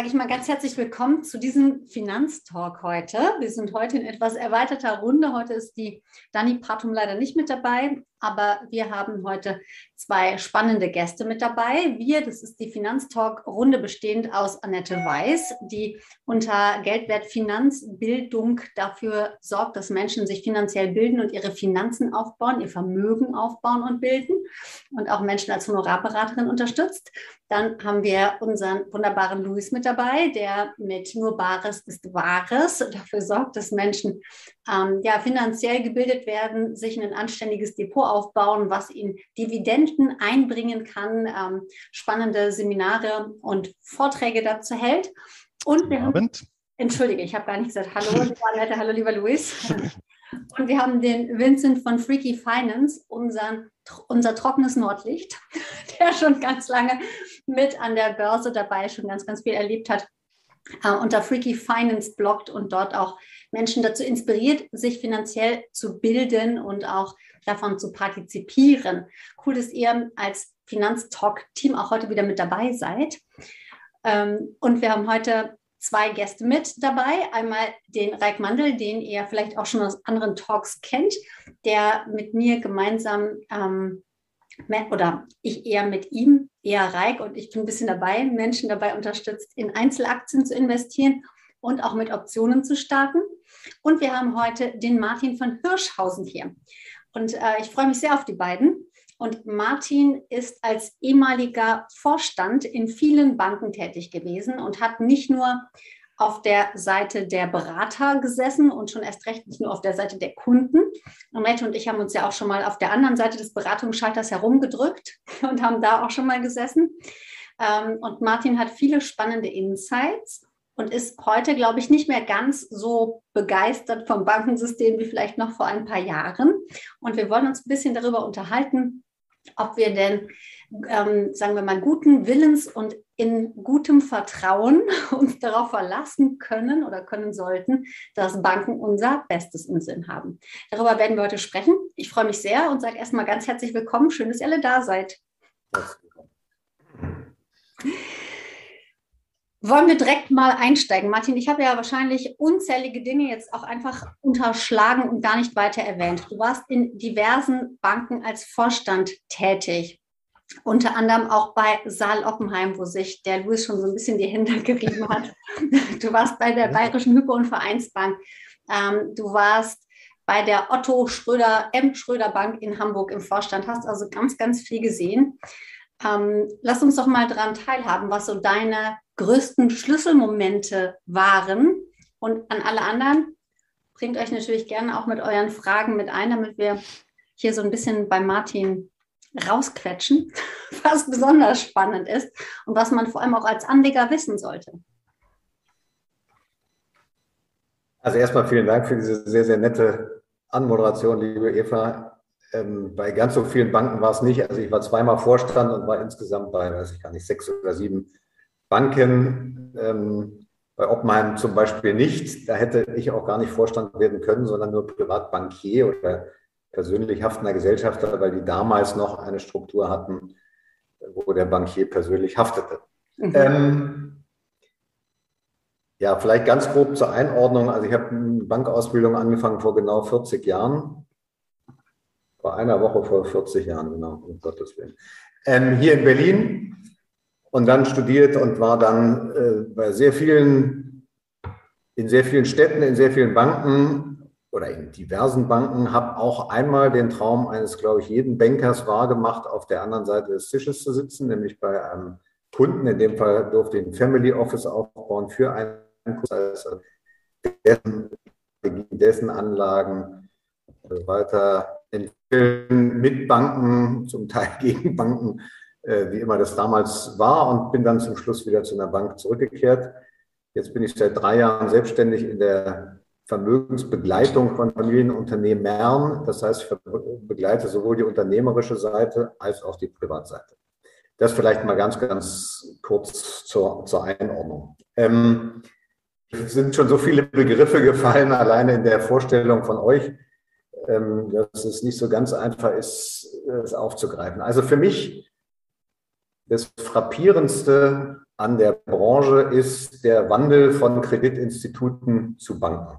sage ich mal ganz herzlich willkommen zu diesem Finanztalk heute. Wir sind heute in etwas erweiterter Runde. Heute ist die Dani Patum leider nicht mit dabei, aber wir haben heute zwei spannende Gäste mit dabei. Wir, das ist die Finanztalk-Runde bestehend aus Annette Weiß, die unter Geldwert Finanzbildung dafür sorgt, dass Menschen sich finanziell bilden und ihre Finanzen aufbauen, ihr Vermögen aufbauen und bilden und auch Menschen als Honorarberaterin unterstützt. Dann haben wir unseren wunderbaren Luis mit dabei, der mit nur Bares ist Wahres dafür sorgt, dass Menschen ähm, ja, finanziell gebildet werden, sich ein anständiges Depot aufbauen, was ihnen Dividenden einbringen kann, ähm, spannende Seminare und Vorträge dazu hält. Und wir haben, entschuldige, ich habe gar nicht gesagt Hallo, lieber Annette, hallo, lieber Luis. Und wir haben den Vincent von Freaky Finance, unseren, unser trockenes Nordlicht, der schon ganz lange mit an der Börse dabei, schon ganz, ganz viel erlebt hat, äh, unter Freaky Finance bloggt und dort auch Menschen dazu inspiriert, sich finanziell zu bilden und auch davon zu partizipieren. Cool, dass ihr als Finanztalk-Team auch heute wieder mit dabei seid. Ähm, und wir haben heute zwei Gäste mit dabei. Einmal den Reik Mandel, den ihr vielleicht auch schon aus anderen Talks kennt, der mit mir gemeinsam ähm, oder ich eher mit ihm, eher Reik und ich bin ein bisschen dabei, Menschen dabei unterstützt, in Einzelaktien zu investieren und auch mit Optionen zu starten. Und wir haben heute den Martin von Hirschhausen hier. Und äh, ich freue mich sehr auf die beiden. Und Martin ist als ehemaliger Vorstand in vielen Banken tätig gewesen und hat nicht nur auf der Seite der Berater gesessen und schon erst recht nicht nur auf der Seite der Kunden. Annette und ich haben uns ja auch schon mal auf der anderen Seite des Beratungsschalters herumgedrückt und haben da auch schon mal gesessen. Ähm, und Martin hat viele spannende Insights und ist heute, glaube ich, nicht mehr ganz so begeistert vom Bankensystem wie vielleicht noch vor ein paar Jahren. Und wir wollen uns ein bisschen darüber unterhalten, ob wir denn, ähm, sagen wir mal, guten Willens und in gutem Vertrauen uns darauf verlassen können oder können sollten, dass Banken unser Bestes im Sinn haben. Darüber werden wir heute sprechen. Ich freue mich sehr und sage erstmal ganz herzlich willkommen. Schön, dass ihr alle da seid. Wollen wir direkt mal einsteigen? Martin, ich habe ja wahrscheinlich unzählige Dinge jetzt auch einfach unterschlagen und gar nicht weiter erwähnt. Du warst in diversen Banken als Vorstand tätig. Unter anderem auch bei Saal Oppenheim, wo sich der Louis schon so ein bisschen die Hände gerieben hat. Du warst bei der Bayerischen Hypo- und Vereinsbank. Ähm, du warst bei der Otto Schröder, M. Schröder Bank in Hamburg im Vorstand, hast also ganz, ganz viel gesehen. Ähm, lass uns doch mal daran teilhaben, was so deine größten Schlüsselmomente waren. Und an alle anderen, bringt euch natürlich gerne auch mit euren Fragen mit ein, damit wir hier so ein bisschen bei Martin rausquetschen, was besonders spannend ist und was man vor allem auch als Anleger wissen sollte. Also erstmal vielen Dank für diese sehr, sehr nette Anmoderation, liebe Eva. Ähm, bei ganz so vielen Banken war es nicht. Also ich war zweimal Vorstand und war insgesamt bei, weiß ich gar nicht, sechs oder sieben Banken, ähm, bei Oppenheim zum Beispiel nicht. Da hätte ich auch gar nicht Vorstand werden können, sondern nur Privatbankier oder persönlich haftender Gesellschafter, weil die damals noch eine Struktur hatten, wo der Bankier persönlich haftete. Mhm. Ähm, ja, vielleicht ganz grob zur Einordnung. Also ich habe eine Bankausbildung angefangen vor genau 40 Jahren. Vor einer Woche vor 40 Jahren, genau, um Gottes Willen. Ähm, hier in Berlin und dann studiert und war dann äh, bei sehr vielen, in sehr vielen Städten, in sehr vielen Banken oder in diversen Banken, habe auch einmal den Traum eines, glaube ich, jeden Bankers wahrgemacht, auf der anderen Seite des Tisches zu sitzen, nämlich bei einem Kunden. In dem Fall durfte ich ein Family Office aufbauen für einen Kunden, also dessen, dessen Anlagen weiterentwickeln mit Banken, zum Teil gegen Banken äh, wie immer das damals war und bin dann zum Schluss wieder zu einer Bank zurückgekehrt. Jetzt bin ich seit drei Jahren selbstständig in der Vermögensbegleitung von Familienunternehmern. Das heißt, ich begleite sowohl die unternehmerische Seite als auch die Privatseite. Das vielleicht mal ganz, ganz kurz zur, zur Einordnung. Ähm, es sind schon so viele Begriffe gefallen, alleine in der Vorstellung von euch, ähm, dass es nicht so ganz einfach ist, es aufzugreifen. Also für mich das Frappierendste an der Branche ist der Wandel von Kreditinstituten zu Banken.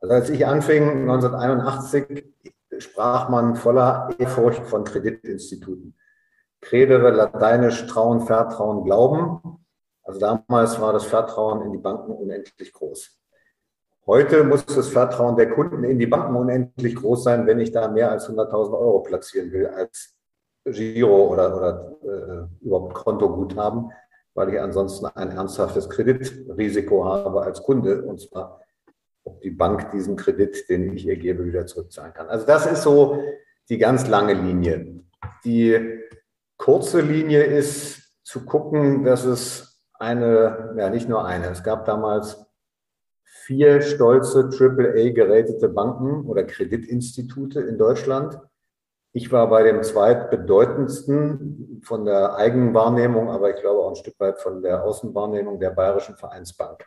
Also als ich anfing 1981, sprach man voller Ehrfurcht von Kreditinstituten. Credere, lateinisch Trauen, Vertrauen, Glauben. Also damals war das Vertrauen in die Banken unendlich groß. Heute muss das Vertrauen der Kunden in die Banken unendlich groß sein, wenn ich da mehr als 100.000 Euro platzieren will als Giro oder, oder äh, überhaupt Kontoguthaben, weil ich ansonsten ein ernsthaftes Kreditrisiko habe als Kunde, und zwar ob die Bank diesen Kredit, den ich ihr gebe, wieder zurückzahlen kann. Also das ist so die ganz lange Linie. Die kurze Linie ist zu gucken, dass es eine, ja nicht nur eine, es gab damals vier stolze AAA-gerätete Banken oder Kreditinstitute in Deutschland. Ich war bei dem zweitbedeutendsten von der Eigenwahrnehmung, aber ich glaube auch ein Stück weit von der Außenwahrnehmung der Bayerischen Vereinsbank.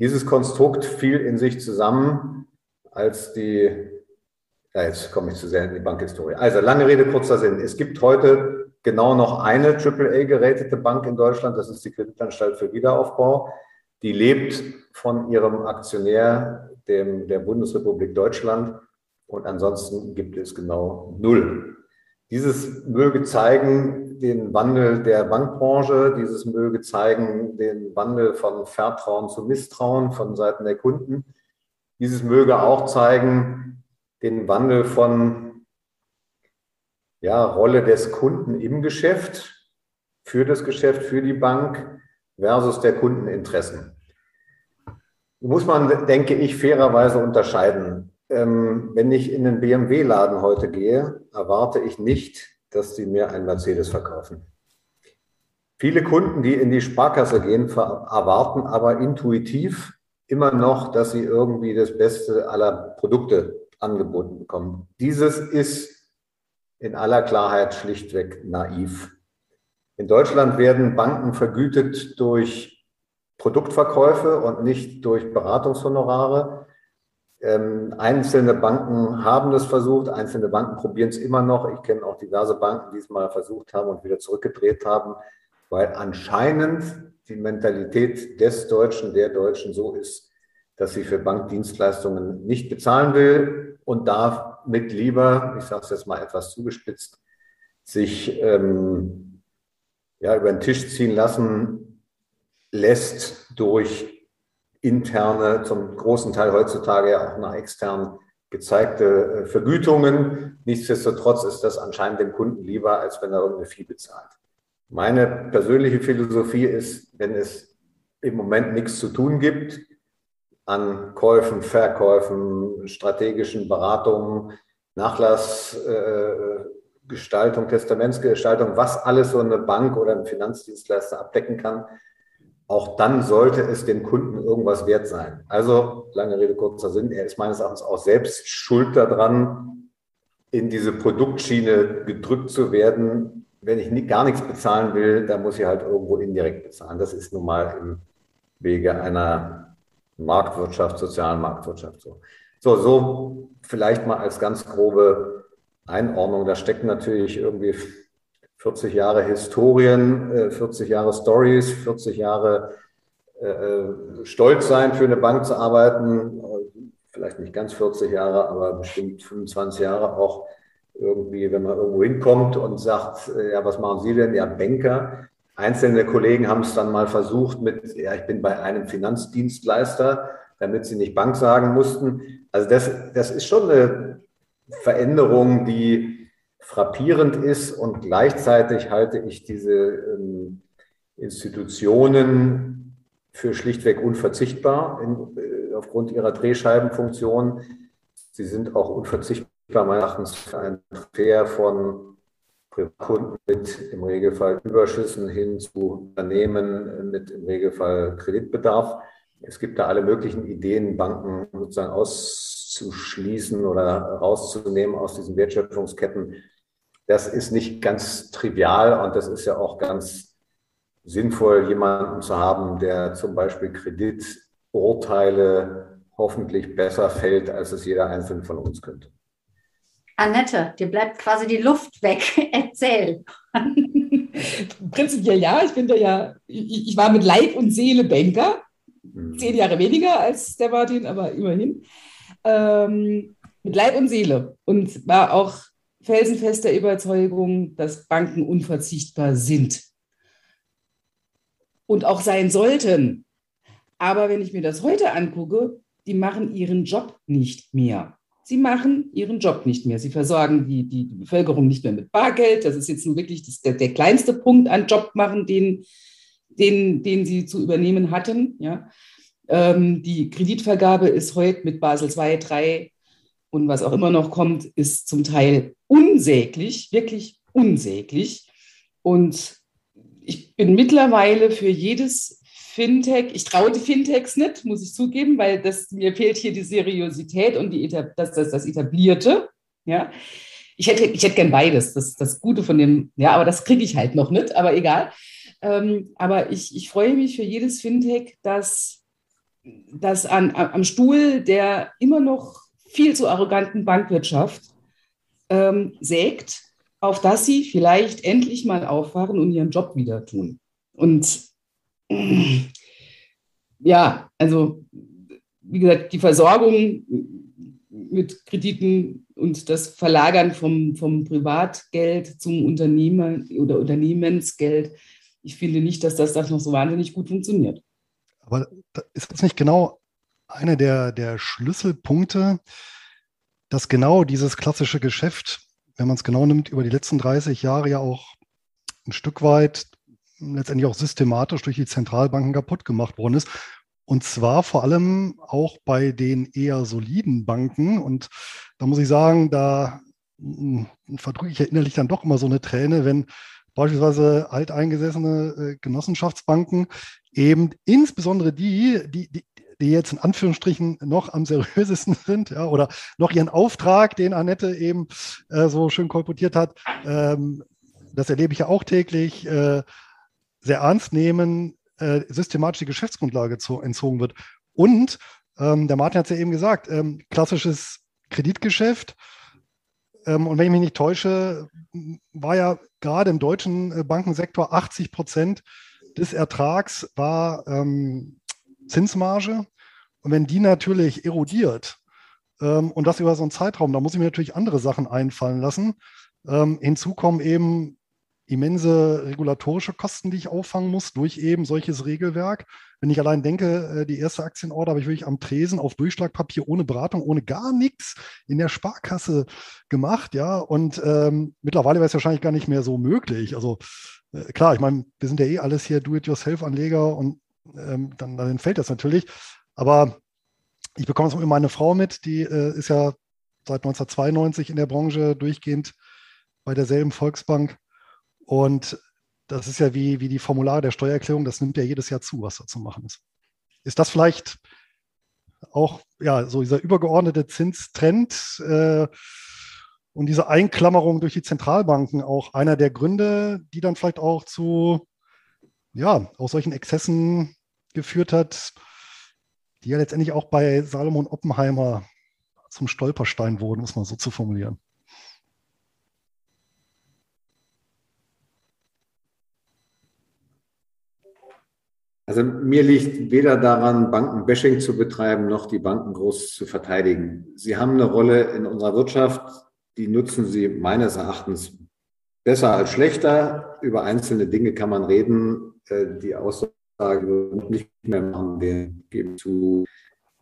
Dieses Konstrukt fiel in sich zusammen, als die, ja, jetzt komme ich zu sehr in die Bankhistorie. Also lange Rede, kurzer Sinn. Es gibt heute genau noch eine AAA-gerätete Bank in Deutschland, das ist die Kreditanstalt für Wiederaufbau. Die lebt von ihrem Aktionär, dem, der Bundesrepublik Deutschland. Und ansonsten gibt es genau null. Dieses möge zeigen den Wandel der Bankbranche, dieses möge zeigen den Wandel von Vertrauen zu Misstrauen von Seiten der Kunden. Dieses möge auch zeigen den Wandel von ja, Rolle des Kunden im Geschäft, für das Geschäft, für die Bank versus der Kundeninteressen. Muss man, denke ich, fairerweise unterscheiden. Ähm, wenn ich in den BMW-Laden heute gehe, erwarte ich nicht, dass sie mir ein Mercedes verkaufen. Viele Kunden, die in die Sparkasse gehen, erwarten aber intuitiv immer noch, dass sie irgendwie das Beste aller Produkte angeboten bekommen. Dieses ist in aller Klarheit schlichtweg naiv. In Deutschland werden Banken vergütet durch Produktverkäufe und nicht durch Beratungshonorare. Ähm, einzelne Banken haben das versucht, einzelne Banken probieren es immer noch. Ich kenne auch diverse Banken, die es mal versucht haben und wieder zurückgedreht haben, weil anscheinend die Mentalität des Deutschen, der Deutschen so ist, dass sie für Bankdienstleistungen nicht bezahlen will und damit lieber, ich sage es jetzt mal etwas zugespitzt, sich ähm, ja, über den Tisch ziehen lassen lässt durch interne, zum großen Teil heutzutage ja auch nach externen gezeigte äh, Vergütungen. Nichtsdestotrotz ist das anscheinend dem Kunden lieber, als wenn er irgendeine Fee bezahlt. Meine persönliche Philosophie ist, wenn es im Moment nichts zu tun gibt an Käufen, Verkäufen, strategischen Beratungen, Nachlass, äh, Gestaltung, Testamentsgestaltung, was alles so eine Bank oder ein Finanzdienstleister abdecken kann, auch dann sollte es dem Kunden irgendwas wert sein. Also, lange Rede, kurzer Sinn, er ist meines Erachtens auch selbst schuld daran, in diese Produktschiene gedrückt zu werden. Wenn ich gar nichts bezahlen will, dann muss ich halt irgendwo indirekt bezahlen. Das ist nun mal im Wege einer Marktwirtschaft, sozialen Marktwirtschaft so. So, so vielleicht mal als ganz grobe Einordnung. Da stecken natürlich irgendwie 40 Jahre Historien, 40 äh, Jahre Stories, 40 Jahre äh, äh, stolz sein, für eine Bank zu arbeiten. Vielleicht nicht ganz 40 Jahre, aber bestimmt 25 Jahre auch irgendwie, wenn man irgendwo hinkommt und sagt, ja, was machen Sie denn? Ja, Banker. Einzelne Kollegen haben es dann mal versucht mit, ja, ich bin bei einem Finanzdienstleister, damit sie nicht Bank sagen mussten. Also das, das ist schon eine Veränderung, die frappierend ist und gleichzeitig halte ich diese ähm, Institutionen für schlichtweg unverzichtbar in, äh, aufgrund ihrer Drehscheibenfunktion. Sie sind auch unverzichtbar meines Erachtens für einen Transfer von Privatkunden mit im Regelfall Überschüssen hin zu Unternehmen mit im Regelfall Kreditbedarf. Es gibt da alle möglichen Ideen, Banken sozusagen aus auszuschließen oder rauszunehmen aus diesen Wertschöpfungsketten, das ist nicht ganz trivial und das ist ja auch ganz sinnvoll, jemanden zu haben, der zum Beispiel Krediturteile hoffentlich besser fällt, als es jeder Einzelne von uns könnte. Annette, dir bleibt quasi die Luft weg. Erzähl. Prinzipiell ja, ich bin da ja, ich, ich war mit Leib und Seele Banker. Mhm. Zehn Jahre weniger als der Martin, aber immerhin. Ähm, mit Leib und Seele und war auch felsenfester Überzeugung, dass Banken unverzichtbar sind und auch sein sollten. Aber wenn ich mir das heute angucke, die machen ihren Job nicht mehr. Sie machen ihren Job nicht mehr. Sie versorgen die, die, die Bevölkerung nicht mehr mit Bargeld. Das ist jetzt nun wirklich das, der, der kleinste Punkt an Job machen, den, den, den sie zu übernehmen hatten. Ja. Ähm, die Kreditvergabe ist heute mit Basel II, 3 und was auch immer noch kommt, ist zum Teil unsäglich, wirklich unsäglich. Und ich bin mittlerweile für jedes Fintech, ich traue die Fintechs nicht, muss ich zugeben, weil das, mir fehlt hier die Seriosität und die, das, das, das Etablierte. Ja. Ich hätte, ich hätte gern beides, das das Gute von dem, ja, aber das kriege ich halt noch nicht, aber egal. Ähm, aber ich, ich freue mich für jedes Fintech, das, das an, am Stuhl der immer noch viel zu arroganten Bankwirtschaft ähm, sägt, auf dass sie vielleicht endlich mal aufwachen und ihren Job wieder tun. Und äh, ja, also wie gesagt, die Versorgung mit Krediten und das Verlagern vom, vom Privatgeld zum Unternehmer oder Unternehmensgeld, ich finde nicht, dass das, das noch so wahnsinnig gut funktioniert. Aber ist das nicht genau einer der, der Schlüsselpunkte, dass genau dieses klassische Geschäft, wenn man es genau nimmt, über die letzten 30 Jahre ja auch ein Stück weit letztendlich auch systematisch durch die Zentralbanken kaputt gemacht worden ist. Und zwar vor allem auch bei den eher soliden Banken. Und da muss ich sagen, da hm, verdrücke ich ja innerlich dann doch immer so eine Träne, wenn beispielsweise alteingesessene äh, Genossenschaftsbanken eben insbesondere die, die, die, die jetzt in Anführungsstrichen noch am seriösesten sind, ja, oder noch ihren Auftrag, den Annette eben äh, so schön kolportiert hat, ähm, das erlebe ich ja auch täglich, äh, sehr ernst nehmen, äh, systematisch die Geschäftsgrundlage zu, entzogen wird. Und ähm, der Martin hat es ja eben gesagt, ähm, klassisches Kreditgeschäft. Ähm, und wenn ich mich nicht täusche, war ja gerade im deutschen äh, Bankensektor 80 Prozent des Ertrags war ähm, Zinsmarge. Und wenn die natürlich erodiert ähm, und das über so einen Zeitraum, da muss ich mir natürlich andere Sachen einfallen lassen. Ähm, hinzu kommen eben immense regulatorische Kosten, die ich auffangen muss durch eben solches Regelwerk. Wenn ich allein denke, äh, die erste Aktienorder habe ich wirklich am Tresen auf Durchschlagpapier ohne Beratung, ohne gar nichts in der Sparkasse gemacht, ja. Und ähm, mittlerweile wäre es wahrscheinlich gar nicht mehr so möglich. Also äh, klar, ich meine, wir sind ja eh alles hier Do-it-yourself-Anleger und ähm, dann, dann entfällt das natürlich. Aber ich bekomme es mit meiner Frau mit, die äh, ist ja seit 1992 in der Branche durchgehend bei derselben Volksbank. Und das ist ja wie, wie die Formulare der Steuererklärung, das nimmt ja jedes Jahr zu, was da zu machen ist. Ist das vielleicht auch ja, so dieser übergeordnete Zinstrend äh, und diese Einklammerung durch die Zentralbanken auch einer der Gründe, die dann vielleicht auch zu ja, auch solchen Exzessen geführt hat, die ja letztendlich auch bei Salomon Oppenheimer zum Stolperstein wurden, muss man so zu formulieren. Also mir liegt weder daran, Bankenbashing zu betreiben, noch die Banken groß zu verteidigen. Sie haben eine Rolle in unserer Wirtschaft, die nutzen sie meines Erachtens besser als schlechter. Über einzelne Dinge kann man reden. Äh, die Aussage nicht mehr machen, den gebe zu,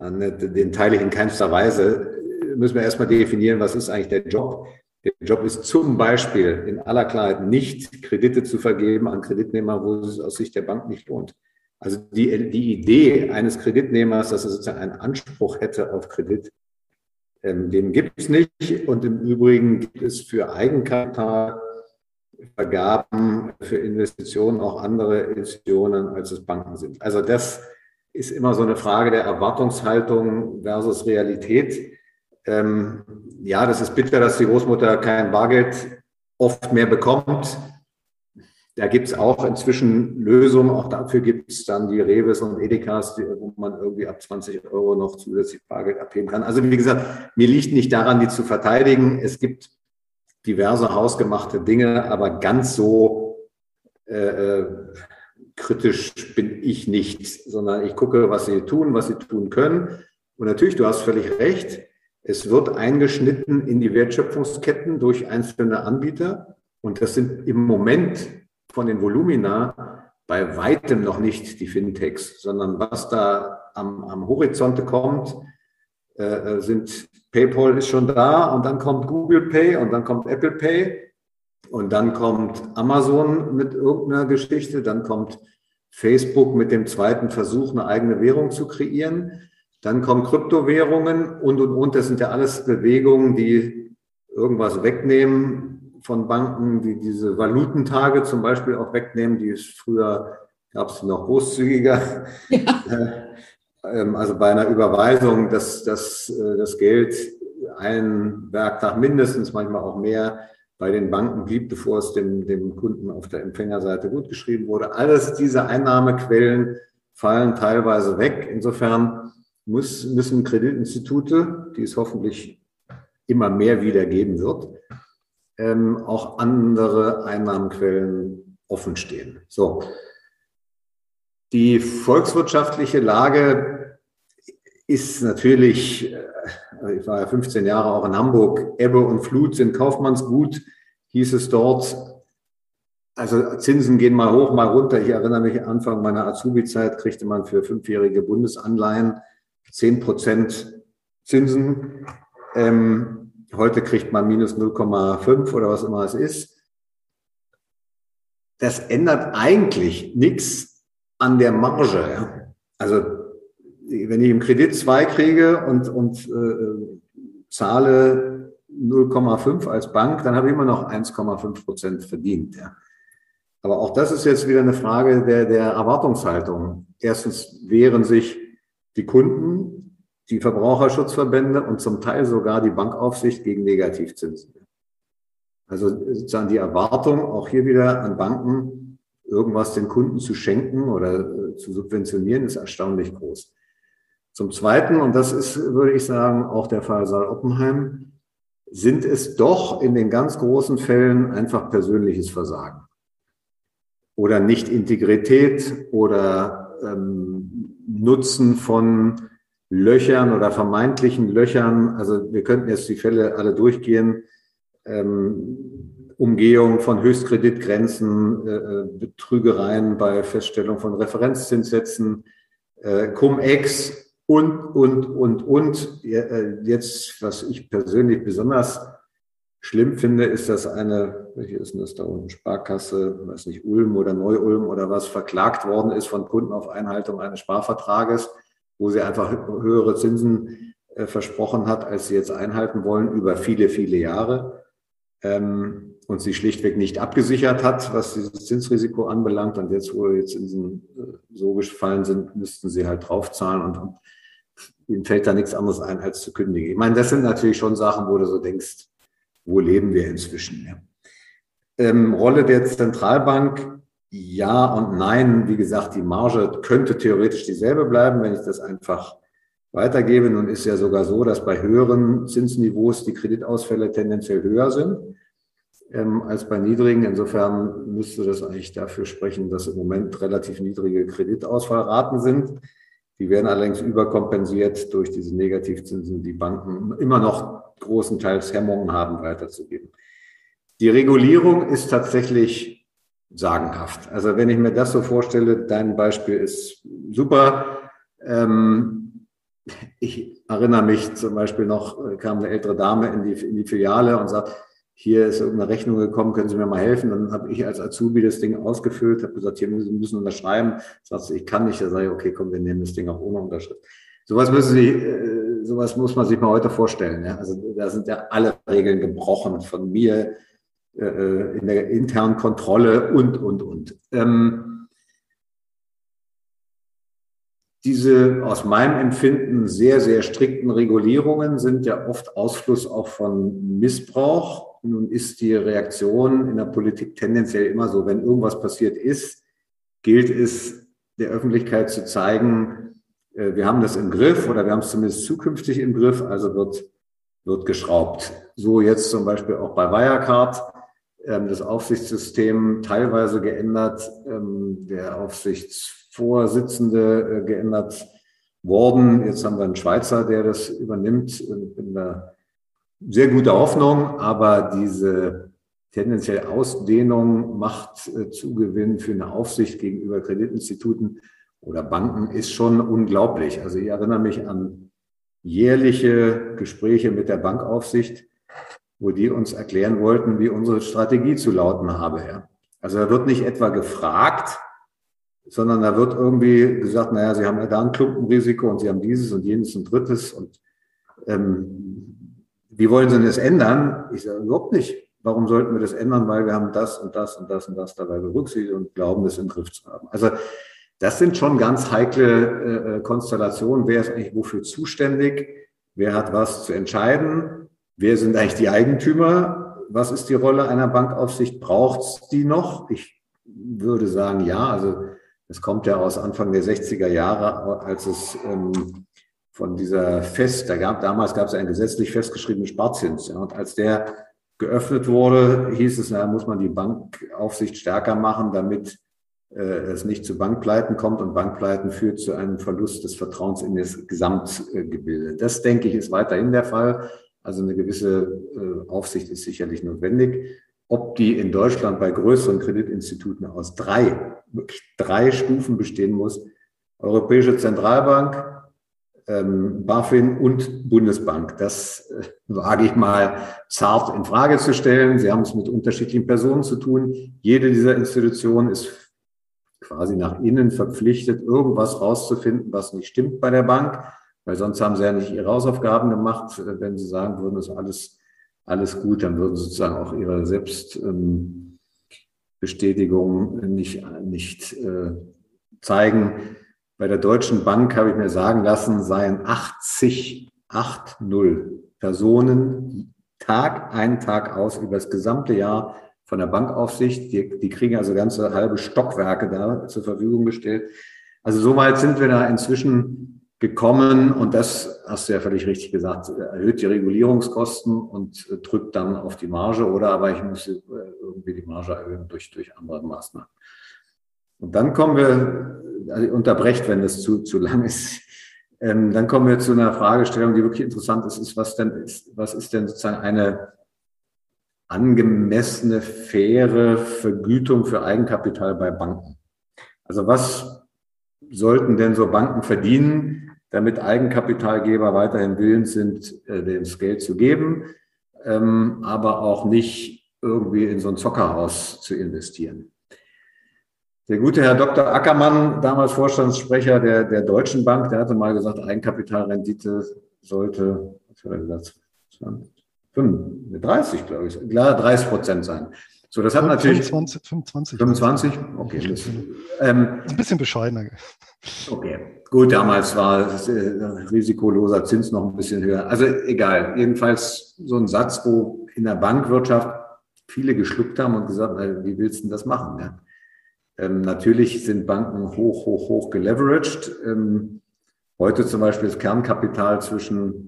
den teile ich in keinster Weise. Müssen wir erstmal definieren, was ist eigentlich der Job? Der Job ist zum Beispiel in aller Klarheit nicht Kredite zu vergeben an Kreditnehmer, wo es aus Sicht der Bank nicht lohnt. Also die, die Idee eines Kreditnehmers, dass er sozusagen einen Anspruch hätte auf Kredit, ähm, den gibt es nicht. Und im Übrigen gibt es für Eigenkapitalvergaben, für Investitionen auch andere Institutionen, als es Banken sind. Also das ist immer so eine Frage der Erwartungshaltung versus Realität. Ähm, ja, das ist bitter, dass die Großmutter kein Bargeld oft mehr bekommt da gibt es auch inzwischen Lösungen. Auch dafür gibt es dann die Reves und Edekas, die, wo man irgendwie ab 20 Euro noch zusätzlich Bargeld abheben kann. Also wie gesagt, mir liegt nicht daran, die zu verteidigen. Es gibt diverse hausgemachte Dinge, aber ganz so äh, äh kritisch bin ich nicht, sondern ich gucke, was sie tun, was sie tun können. Und natürlich, du hast völlig recht, es wird eingeschnitten in die Wertschöpfungsketten durch einzelne Anbieter. Und das sind im Moment von den Volumina bei weitem noch nicht die Fintechs, sondern was da am, am Horizonte kommt, äh, äh, sind PayPal ist schon da und dann kommt Google Pay und dann kommt Apple Pay und dann kommt Amazon mit irgendeiner Geschichte, dann kommt Facebook mit dem zweiten Versuch, eine eigene Währung zu kreieren. Dann kommen Kryptowährungen und, und, und. Das sind ja alles Bewegungen, die irgendwas wegnehmen, von Banken, die diese Valutentage zum Beispiel auch wegnehmen, die es früher gab es noch großzügiger. Ja. Äh, ähm, also bei einer Überweisung, dass, dass äh, das Geld einen Werktag mindestens, manchmal auch mehr, bei den Banken blieb, bevor es dem, dem Kunden auf der Empfängerseite gut geschrieben wurde. Alles diese Einnahmequellen fallen teilweise weg. Insofern muss, müssen Kreditinstitute, die es hoffentlich immer mehr wieder geben wird, ähm, auch andere Einnahmenquellen offen stehen. So. Die volkswirtschaftliche Lage ist natürlich, äh, ich war ja 15 Jahre auch in Hamburg, Ebbe und Flut sind Kaufmannsgut, hieß es dort. Also Zinsen gehen mal hoch, mal runter. Ich erinnere mich, Anfang meiner Azubi-Zeit kriegte man für fünfjährige Bundesanleihen 10 Prozent Zinsen. Ähm, Heute kriegt man minus 0,5 oder was immer es ist. Das ändert eigentlich nichts an der Marge. Also wenn ich im Kredit 2 kriege und, und äh, zahle 0,5 als Bank, dann habe ich immer noch 1,5 Prozent verdient. Ja. Aber auch das ist jetzt wieder eine Frage der, der Erwartungshaltung. Erstens wehren sich die Kunden die Verbraucherschutzverbände und zum Teil sogar die Bankaufsicht gegen Negativzinsen. Also sozusagen die Erwartung, auch hier wieder an Banken, irgendwas den Kunden zu schenken oder äh, zu subventionieren, ist erstaunlich groß. Zum Zweiten, und das ist, würde ich sagen, auch der Fall Saal Oppenheim, sind es doch in den ganz großen Fällen einfach persönliches Versagen oder Nicht-Integrität oder ähm, Nutzen von Löchern oder vermeintlichen Löchern. Also wir könnten jetzt die Fälle alle durchgehen. Ähm, Umgehung von Höchstkreditgrenzen, äh, äh Betrügereien bei Feststellung von Referenzzinssätzen, äh, Cum-Ex und, und, und, und. Äh, jetzt, was ich persönlich besonders schlimm finde, ist, dass eine, welche ist denn das da unten, Sparkasse, weiß nicht, Ulm oder Neu-Ulm oder was, verklagt worden ist von Kunden auf Einhaltung eines Sparvertrages wo sie einfach höhere Zinsen äh, versprochen hat, als sie jetzt einhalten wollen, über viele, viele Jahre. Ähm, und sie schlichtweg nicht abgesichert hat, was dieses Zinsrisiko anbelangt. Und jetzt, wo jetzt Zinsen äh, so gefallen sind, müssten sie halt draufzahlen und, und ihnen fällt da nichts anderes ein, als zu kündigen. Ich meine, das sind natürlich schon Sachen, wo du so denkst, wo leben wir inzwischen? Ja. Ähm, Rolle der Zentralbank ja und nein. Wie gesagt, die Marge könnte theoretisch dieselbe bleiben, wenn ich das einfach weitergebe. Nun ist ja sogar so, dass bei höheren Zinsniveaus die Kreditausfälle tendenziell höher sind ähm, als bei niedrigen. Insofern müsste das eigentlich dafür sprechen, dass im Moment relativ niedrige Kreditausfallraten sind. Die werden allerdings überkompensiert durch diese Negativzinsen, die Banken immer noch großenteils Hemmungen haben, weiterzugeben. Die Regulierung ist tatsächlich sagenhaft. Also wenn ich mir das so vorstelle, dein Beispiel ist super. Ähm, ich erinnere mich zum Beispiel noch, kam eine ältere Dame in die, in die Filiale und sagt, hier ist irgendeine Rechnung gekommen, können Sie mir mal helfen? Dann habe ich als Azubi das Ding ausgefüllt, habe gesagt, hier müssen, müssen unterschreiben. Sagt sie, ich kann nicht. Da sage ich, okay, komm, wir nehmen das Ding auch ohne Unterschrift. Sowas müssen Sie, äh, sowas muss man sich mal heute vorstellen. Ja? Also da sind ja alle Regeln gebrochen von mir äh, in der internen Kontrolle und, und, und. Ähm, diese aus meinem Empfinden sehr, sehr strikten Regulierungen sind ja oft Ausfluss auch von Missbrauch. nun ist die Reaktion in der Politik tendenziell immer so, wenn irgendwas passiert ist, gilt es der Öffentlichkeit zu zeigen, äh, wir haben das im Griff oder wir haben es zumindest zukünftig im Griff, also wird, wird geschraubt. So jetzt zum Beispiel auch bei Wirecard ähm, das Aufsichtssystem teilweise geändert, ähm, der Aufsichtsvorsitzende äh, geändert worden. Jetzt haben wir einen Schweizer, der das übernimmt. Ich bin sehr gute Hoffnung, aber diese tendenziell Ausdehnung, Machtzugewinn äh, für eine Aufsicht gegenüber Kreditinstituten oder Banken ist schon unglaublich. Also ich erinnere mich an jährliche Gespräche mit der Bankaufsicht, wo die uns erklären wollten, wie unsere Strategie zu lauten habe. Also da wird nicht etwa gefragt, sondern da wird irgendwie gesagt, naja, Sie haben ja da ein Klumpenrisiko und Sie haben dieses und jenes und drittes und ähm, wie wollen Sie denn das ändern? Ich sage überhaupt nicht. Warum sollten wir das ändern? Weil wir haben das und das und das und das dabei berücksichtigt und glauben, das im Griff zu haben. Also das sind schon ganz heikle äh, äh, Konstellationen. Wer ist eigentlich wofür zuständig? Wer hat was zu entscheiden? Wer sind eigentlich die Eigentümer? Was ist die Rolle einer Bankaufsicht? Braucht es die noch? Ich würde sagen, ja. Also es kommt ja aus Anfang der 60er Jahre, als es ähm, von dieser Fest, da gab, damals gab es einen gesetzlich festgeschriebenen Sparzins. Ja, und als der geöffnet wurde, hieß es, na, muss man die Bankaufsicht stärker machen, damit äh, es nicht zu Bankpleiten kommt und Bankpleiten führt zu einem Verlust des Vertrauens in das Gesamtgebilde. Das, denke ich, ist weiterhin der Fall. Also eine gewisse äh, Aufsicht ist sicherlich notwendig. Ob die in Deutschland bei größeren Kreditinstituten aus drei, wirklich drei Stufen bestehen muss, Europäische Zentralbank, ähm, BaFin und Bundesbank. Das äh, wage ich mal zart in Frage zu stellen. Sie haben es mit unterschiedlichen Personen zu tun. Jede dieser Institutionen ist quasi nach innen verpflichtet, irgendwas rauszufinden, was nicht stimmt bei der Bank, weil sonst haben sie ja nicht ihre Hausaufgaben gemacht. Äh, wenn sie sagen würden, ist alles, alles gut, dann würden sozusagen auch ihre Selbstbestätigung nicht, nicht äh, zeigen. Bei der Deutschen Bank habe ich mir sagen lassen, seien 80, 8-0 Personen Tag ein, Tag aus über das gesamte Jahr von der Bankaufsicht. Die, die kriegen also ganze halbe Stockwerke da zur Verfügung gestellt. Also so weit sind wir da inzwischen gekommen und das hast du ja völlig richtig gesagt, erhöht die Regulierungskosten und drückt dann auf die Marge oder aber ich muss irgendwie die Marge erhöhen durch, durch andere Maßnahmen. Und dann kommen wir, also unterbrecht, wenn das zu, zu lang ist. Ähm, dann kommen wir zu einer Fragestellung, die wirklich interessant ist, ist, was denn ist, was ist denn sozusagen eine angemessene, faire Vergütung für Eigenkapital bei Banken? Also was sollten denn so Banken verdienen, damit Eigenkapitalgeber weiterhin willens sind, äh, das Geld zu geben, ähm, aber auch nicht irgendwie in so ein Zockerhaus zu investieren? Der gute Herr Dr. Ackermann, damals Vorstandssprecher der, der Deutschen Bank, der hatte mal gesagt, Eigenkapitalrendite sollte, was hat er gesagt, 30, glaube ich, klar, 30 Prozent sein. So, das hat 25, natürlich. 25. 25? Okay. Das, ähm, ein bisschen bescheidener. Okay. Gut, damals war das äh, risikoloser Zins noch ein bisschen höher. Also egal. Jedenfalls so ein Satz, wo in der Bankwirtschaft viele geschluckt haben und gesagt, wie willst du denn das machen? Ja? Ähm, natürlich sind Banken hoch, hoch, hoch geleveraged. Ähm, heute zum Beispiel das Kernkapital zwischen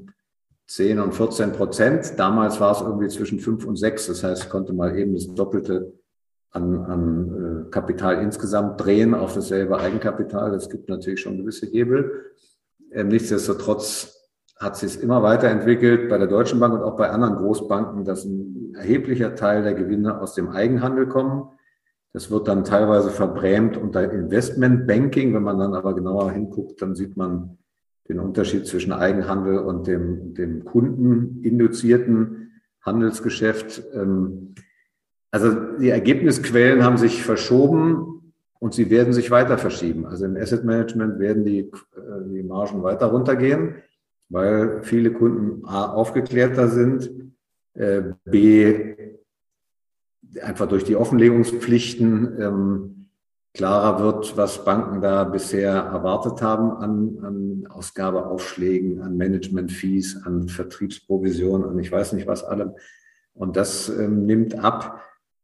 10 und 14 Prozent. Damals war es irgendwie zwischen 5 und 6. Das heißt, konnte mal eben das Doppelte an, an äh, Kapital insgesamt drehen auf dasselbe Eigenkapital. Das gibt natürlich schon gewisse Hebel. Ähm, nichtsdestotrotz hat sich es immer weiterentwickelt bei der Deutschen Bank und auch bei anderen Großbanken, dass ein erheblicher Teil der Gewinne aus dem Eigenhandel kommen. Das wird dann teilweise verbrämt unter Investmentbanking. Wenn man dann aber genauer hinguckt, dann sieht man den Unterschied zwischen Eigenhandel und dem, dem kundeninduzierten Handelsgeschäft. Ähm, also die Ergebnisquellen haben sich verschoben und sie werden sich weiter verschieben. Also im Asset Management werden die, äh, die Margen weiter runtergehen, weil viele Kunden A, aufgeklärter sind, äh, B, einfach durch die Offenlegungspflichten ähm, klarer wird, was Banken da bisher erwartet haben an, an Ausgabeaufschlägen, an Management-Fees, an Vertriebsprovisionen, und ich weiß nicht was allem. Und das ähm, nimmt ab.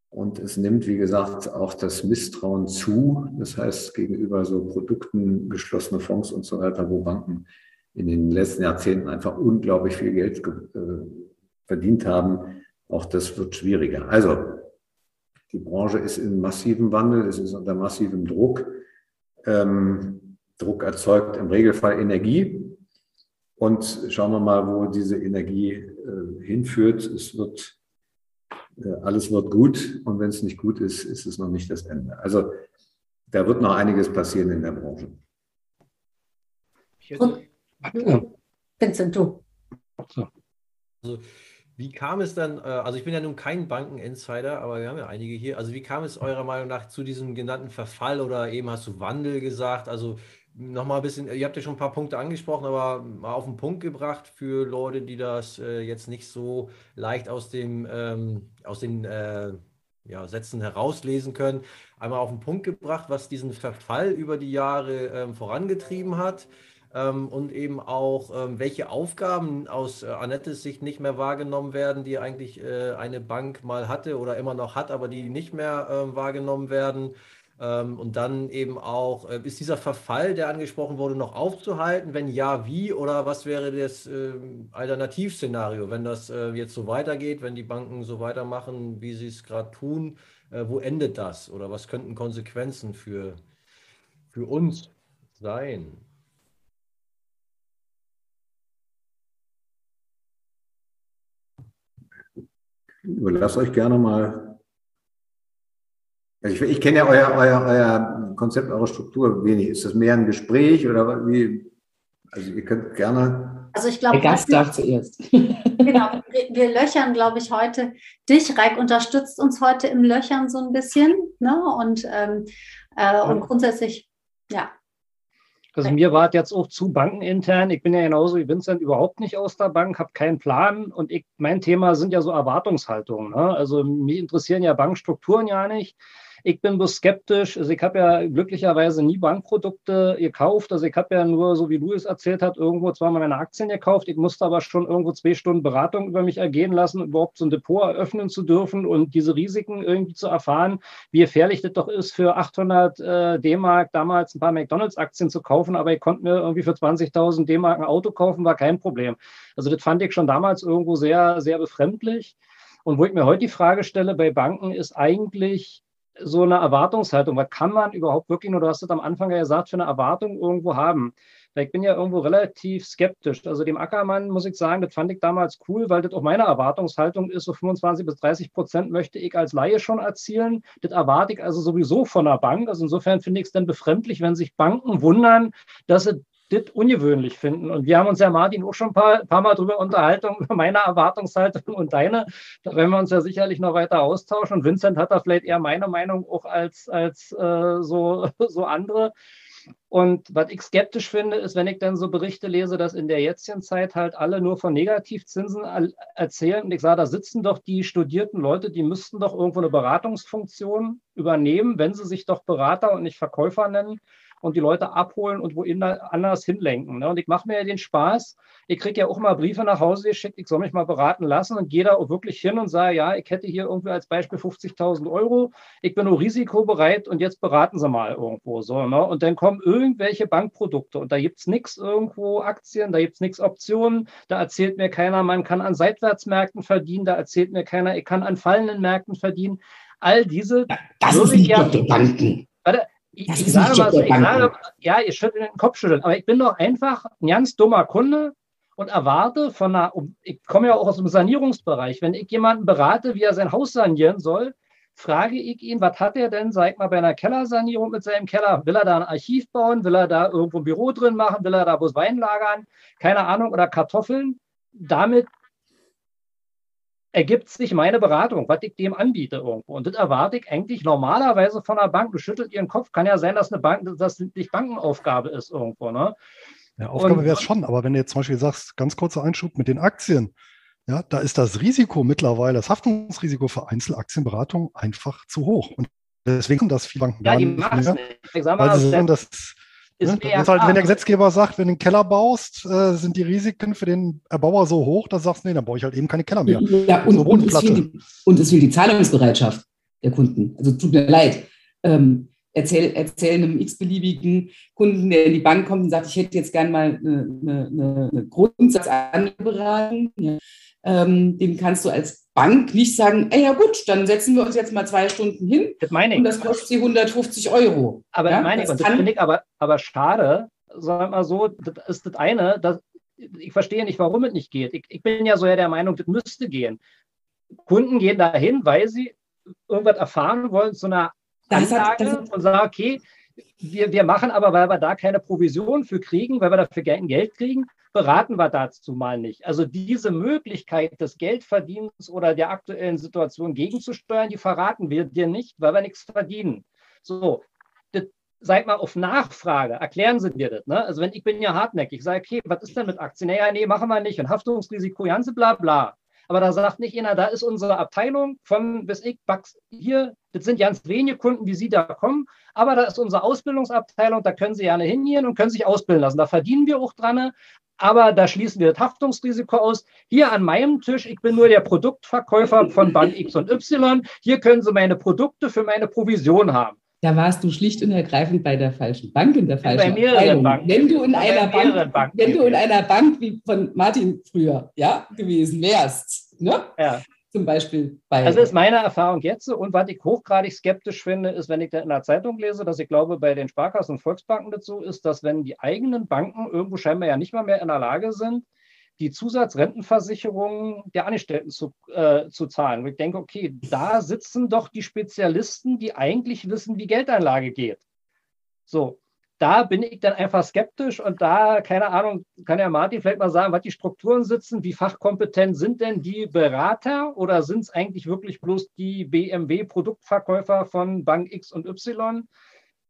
Und es nimmt, wie gesagt, auch das Misstrauen zu. Das heißt, gegenüber so Produkten, geschlossene Fonds und so weiter, wo Banken in den letzten Jahrzehnten einfach unglaublich viel Geld äh, verdient haben, auch das wird schwieriger. Also, die Branche ist in massivem Wandel, es ist unter massivem Druck. Ähm, Druck erzeugt im Regelfall Energie. Und schauen wir mal, wo diese Energie äh, hinführt. Es wird äh, alles wird gut und wenn es nicht gut ist, ist es noch nicht das Ende. Also da wird noch einiges passieren in der Branche. Und, Vincent, du. Also, wie kam es dann, äh, also ich bin ja nun kein Banken-Insider, aber wir haben ja einige hier. Also wie kam es eurer Meinung nach zu diesem genannten Verfall oder eben hast du Wandel gesagt? Also nochmal ein bisschen, ihr habt ja schon ein paar Punkte angesprochen, aber mal auf den Punkt gebracht für Leute, die das äh, jetzt nicht so leicht aus, dem, ähm, aus den äh, ja, Sätzen herauslesen können. Einmal auf den Punkt gebracht, was diesen Verfall über die Jahre ähm, vorangetrieben hat ähm, und eben auch, ähm, welche Aufgaben aus äh, Annettes Sicht nicht mehr wahrgenommen werden, die eigentlich äh, eine Bank mal hatte oder immer noch hat, aber die nicht mehr äh, wahrgenommen werden. Ähm, und dann eben auch, äh, ist dieser Verfall, der angesprochen wurde, noch aufzuhalten? Wenn ja, wie? Oder was wäre das äh, Alternativszenario, wenn das äh, jetzt so weitergeht, wenn die Banken so weitermachen, wie sie es gerade tun? Äh, wo endet das? Oder was könnten Konsequenzen für, für uns sein? Überlasst euch gerne mal also ich, ich kenne ja euer, euer, euer Konzept, eure Struktur wenig. Ist das mehr ein Gespräch oder wie? Also ihr könnt gerne. Also ich glaube, Der Gast darf zuerst. genau, wir, wir löchern, glaube ich, heute dich. Reik unterstützt uns heute im Löchern so ein bisschen. Ne? Und, ähm, äh, und grundsätzlich, ja. Also mir war es jetzt auch zu bankenintern. Ich bin ja genauso wie Vincent überhaupt nicht aus der Bank, habe keinen Plan und ich, mein Thema sind ja so Erwartungshaltungen. Ne? Also mich interessieren ja Bankstrukturen ja nicht. Ich bin bloß skeptisch. Also ich habe ja glücklicherweise nie Bankprodukte gekauft. Also ich habe ja nur, so wie es erzählt hast, irgendwo zweimal meine Aktien gekauft. Ich musste aber schon irgendwo zwei Stunden Beratung über mich ergehen lassen, überhaupt so ein Depot eröffnen zu dürfen und diese Risiken irgendwie zu erfahren, wie gefährlich das doch ist, für 800 äh, D-Mark damals ein paar McDonalds-Aktien zu kaufen. Aber ich konnte mir irgendwie für 20.000 D-Mark ein Auto kaufen, war kein Problem. Also das fand ich schon damals irgendwo sehr, sehr befremdlich. Und wo ich mir heute die Frage stelle bei Banken, ist eigentlich, so eine Erwartungshaltung. Was kann man überhaupt wirklich, nur du hast es am Anfang ja gesagt, für eine Erwartung irgendwo haben? Weil ich bin ja irgendwo relativ skeptisch. Also dem Ackermann muss ich sagen, das fand ich damals cool, weil das auch meine Erwartungshaltung ist, so 25 bis 30 Prozent möchte ich als Laie schon erzielen. Das erwarte ich also sowieso von einer Bank. Also insofern finde ich es dann befremdlich, wenn sich Banken wundern, dass sie das ungewöhnlich finden. Und wir haben uns ja, Martin, auch schon ein paar, paar Mal darüber unterhalten, über meine Erwartungshaltung und deine. Da werden wir uns ja sicherlich noch weiter austauschen. Und Vincent hat da vielleicht eher meine Meinung auch als, als äh, so, so andere. Und was ich skeptisch finde, ist, wenn ich dann so Berichte lese, dass in der jetzigen Zeit halt alle nur von Negativzinsen erzählen. Und ich sage, da sitzen doch die studierten Leute, die müssten doch irgendwo eine Beratungsfunktion übernehmen, wenn sie sich doch Berater und nicht Verkäufer nennen und die Leute abholen und woanders hinlenken. Ne? Und ich mache mir ja den Spaß. Ich kriege ja auch mal Briefe nach Hause geschickt, ich soll mich mal beraten lassen und gehe da auch wirklich hin und sage, ja, ich hätte hier irgendwie als Beispiel 50.000 Euro, ich bin nur risikobereit und jetzt beraten Sie mal irgendwo. So, ne? Und dann kommen irgendwelche Bankprodukte und da gibt es nichts irgendwo Aktien, da gibt es nichts Optionen, da erzählt mir keiner, man kann an Seitwärtsmärkten verdienen, da erzählt mir keiner, ich kann an fallenden Märkten verdienen. All diese. Das ist nicht ja, Banken. Warte, ich, ich sage mal so, ich sage, ja, ihr schüttelt den Kopf schütteln, aber ich bin doch einfach ein ganz dummer Kunde und erwarte von einer, ich komme ja auch aus dem Sanierungsbereich, wenn ich jemanden berate, wie er sein Haus sanieren soll, frage ich ihn, was hat er denn, sag mal, bei einer Kellersanierung mit seinem Keller? Will er da ein Archiv bauen? Will er da irgendwo ein Büro drin machen? Will er da bloß Wein lagern? Keine Ahnung, oder Kartoffeln? Damit ergibt sich meine Beratung, was ich dem anbiete irgendwo. Und das erwarte ich eigentlich normalerweise von einer Bank. Du schüttelt ihren Kopf, kann ja sein, dass eine Bank, dass das nicht Bankenaufgabe ist irgendwo. Ne? Ja, Aufgabe wäre es schon, aber wenn du jetzt zum Beispiel sagst, ganz kurzer Einschub mit den Aktien, ja, da ist das Risiko mittlerweile, das Haftungsrisiko für Einzelaktienberatung einfach zu hoch. Und deswegen sind das viele Banken ja, gar die nicht mehr, nicht. weil sie sagen, das Ne? halt, wenn der Gesetzgeber sagt, wenn du einen Keller baust, äh, sind die Risiken für den Erbauer so hoch, dass du sagst, nee, dann baue ich halt eben keine Keller mehr. Ja, und, So und, es die, und es fehlt die Zahlungsbereitschaft der Kunden. Also tut mir leid. Ähm, erzähl, erzähl einem x-beliebigen Kunden, der in die Bank kommt und sagt, ich hätte jetzt gern mal eine, eine, eine Grundsatzanberatung. Ja. Ähm, dem kannst du als Bank nicht sagen, ey, ja gut, dann setzen wir uns jetzt mal zwei Stunden hin Das meine ich. und das kostet sie 150 Euro. Aber Ja, das meine ich, das das finde ich aber, aber schade, sag mal so, das ist das eine, dass, ich verstehe nicht, warum es nicht geht. Ich, ich bin ja so ja der Meinung, das müsste gehen. Kunden gehen dahin, weil sie irgendwas erfahren wollen zu einer Das Anlage das hat- und sagen, okay, wir, wir machen aber, weil wir da keine Provision für kriegen, weil wir dafür Geld Geld kriegen, beraten wir dazu mal nicht. Also diese Möglichkeit des Geldverdienens oder der aktuellen Situation gegenzusteuern, die verraten wir dir nicht, weil wir nichts verdienen. So, das, sag mal auf Nachfrage, erklären Sie dir das. Ne? Also wenn ich bin ja hartnäckig, sage, okay, was ist denn mit Aktien? Naja, nee, machen wir nicht. Und Haftungsrisiko, ganze bla bla. Aber da sagt nicht einer, da ist unsere Abteilung von bis ich, Bucks hier, das sind ganz wenige Kunden, wie Sie da kommen, aber da ist unsere Ausbildungsabteilung, da können Sie gerne hingehen und können sich ausbilden lassen. Da verdienen wir auch dran, aber da schließen wir das Haftungsrisiko aus. Hier an meinem Tisch, ich bin nur der Produktverkäufer von Bank X und Y, hier können Sie meine Produkte für meine Provision haben. Da warst du schlicht und ergreifend bei der falschen Bank in der Bei falschen mehreren Abteilung. Banken. Wenn du in Bei einer mehreren Bank, Banken. wenn du in einer Bank wie von Martin früher ja, gewesen wärst, ne? Ja. zum Beispiel bei Also ist meine Erfahrung jetzt und was ich hochgradig skeptisch finde, ist, wenn ich da in der Zeitung lese, dass ich glaube, bei den Sparkassen und Volksbanken das so ist, dass wenn die eigenen Banken irgendwo scheinbar ja nicht mal mehr in der Lage sind, die Zusatzrentenversicherungen der Angestellten zu, äh, zu zahlen. Und ich denke, okay, da sitzen doch die Spezialisten, die eigentlich wissen, wie Geldanlage geht. So, da bin ich dann einfach skeptisch und da, keine Ahnung, kann ja Martin vielleicht mal sagen, was die Strukturen sitzen, wie fachkompetent sind denn die Berater oder sind es eigentlich wirklich bloß die BMW-Produktverkäufer von Bank X und Y?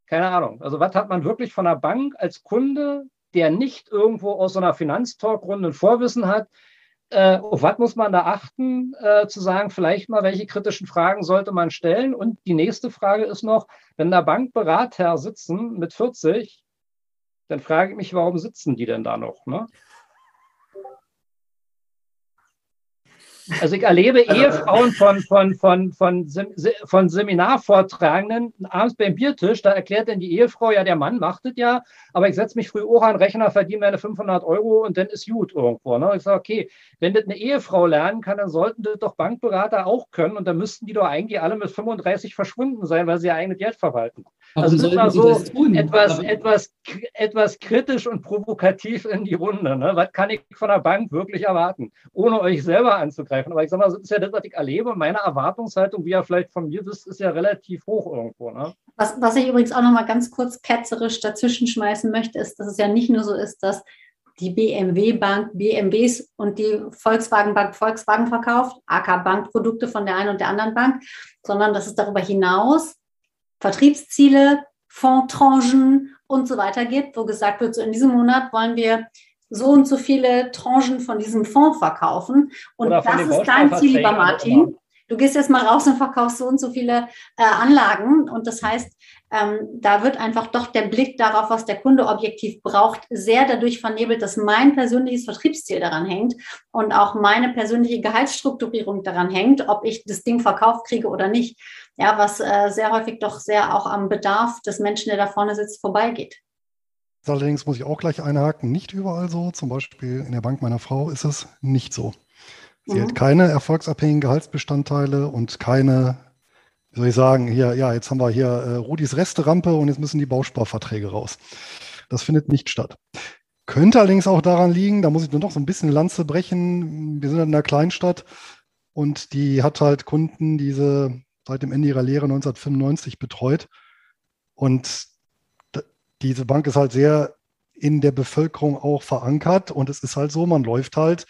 Keine Ahnung. Also was hat man wirklich von einer Bank als Kunde, der nicht irgendwo aus so einer Finanztalkrunde ein Vorwissen hat, äh, auf was muss man da achten, äh, zu sagen, vielleicht mal, welche kritischen Fragen sollte man stellen? Und die nächste Frage ist noch, wenn da Bankberater sitzen mit 40, dann frage ich mich, warum sitzen die denn da noch? Ne? Also ich erlebe Ehefrauen von, von, von, von, von Seminarvortragenden abends beim Biertisch, da erklärt dann die Ehefrau, ja, der Mann macht es ja, aber ich setze mich früh auch an den Rechner, verdiene meine 500 Euro und dann ist gut irgendwo. Ne? Ich sage, okay, wenn das eine Ehefrau lernen kann, dann sollten das doch Bankberater auch können und dann müssten die doch eigentlich alle mit 35 verschwunden sein, weil sie ihr eigenes Geld verwalten. Warum also das sollten war sie so das tun? etwas, etwas, etwas kritisch und provokativ in die Runde. Ne? Was kann ich von der Bank wirklich erwarten, ohne euch selber anzugreifen? Aber ich sage mal, das ist ja das, was ich erlebe. Meine Erwartungshaltung, wie ihr vielleicht von mir wisst, ist ja relativ hoch irgendwo. Ne? Was, was ich übrigens auch noch mal ganz kurz ketzerisch dazwischen schmeißen möchte, ist, dass es ja nicht nur so ist, dass die BMW Bank BMWs und die Volkswagen Bank Volkswagen verkauft, AK Bankprodukte von der einen und der anderen Bank, sondern dass es darüber hinaus Vertriebsziele, Fondstranchen und so weiter gibt, wo gesagt wird, so in diesem Monat wollen wir so und so viele Tranchen von diesem Fonds verkaufen. Und das ist dein Ziel, lieber Martin. Du gehst jetzt mal raus und verkaufst so und so viele äh, Anlagen. Und das heißt, ähm, da wird einfach doch der Blick darauf, was der Kunde objektiv braucht, sehr dadurch vernebelt, dass mein persönliches Vertriebsziel daran hängt und auch meine persönliche Gehaltsstrukturierung daran hängt, ob ich das Ding verkauft kriege oder nicht. Ja, was äh, sehr häufig doch sehr auch am Bedarf des Menschen, der da vorne sitzt, vorbeigeht. Allerdings muss ich auch gleich einhaken, nicht überall so. Zum Beispiel in der Bank meiner Frau ist es nicht so. Sie Mhm. hat keine erfolgsabhängigen Gehaltsbestandteile und keine, wie soll ich sagen, hier, ja, jetzt haben wir hier äh, Rudis Resterampe und jetzt müssen die Bausparverträge raus. Das findet nicht statt. Könnte allerdings auch daran liegen, da muss ich nur noch so ein bisschen Lanze brechen. Wir sind in einer Kleinstadt und die hat halt Kunden, die sie seit dem Ende ihrer Lehre 1995 betreut. Und diese Bank ist halt sehr in der Bevölkerung auch verankert und es ist halt so, man läuft halt,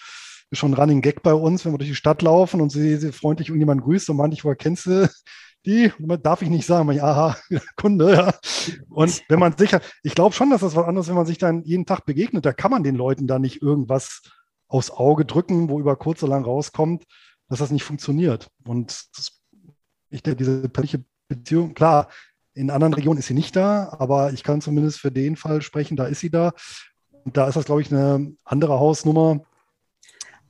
ist schon ein Running Gag bei uns, wenn wir durch die Stadt laufen und sie, sie freundlich irgendjemand grüßt und meint, ich, woher kennst du die? Darf ich nicht sagen, ich, aha, Kunde, ja. Und wenn man sicher, ich glaube schon, dass das was anderes, wenn man sich dann jeden Tag begegnet, da kann man den Leuten da nicht irgendwas aufs Auge drücken, wo über kurz oder lang rauskommt, dass das nicht funktioniert. Und das, ich denke, diese persönliche Beziehung, klar, In anderen Regionen ist sie nicht da, aber ich kann zumindest für den Fall sprechen, da ist sie da. Und da ist das, glaube ich, eine andere Hausnummer.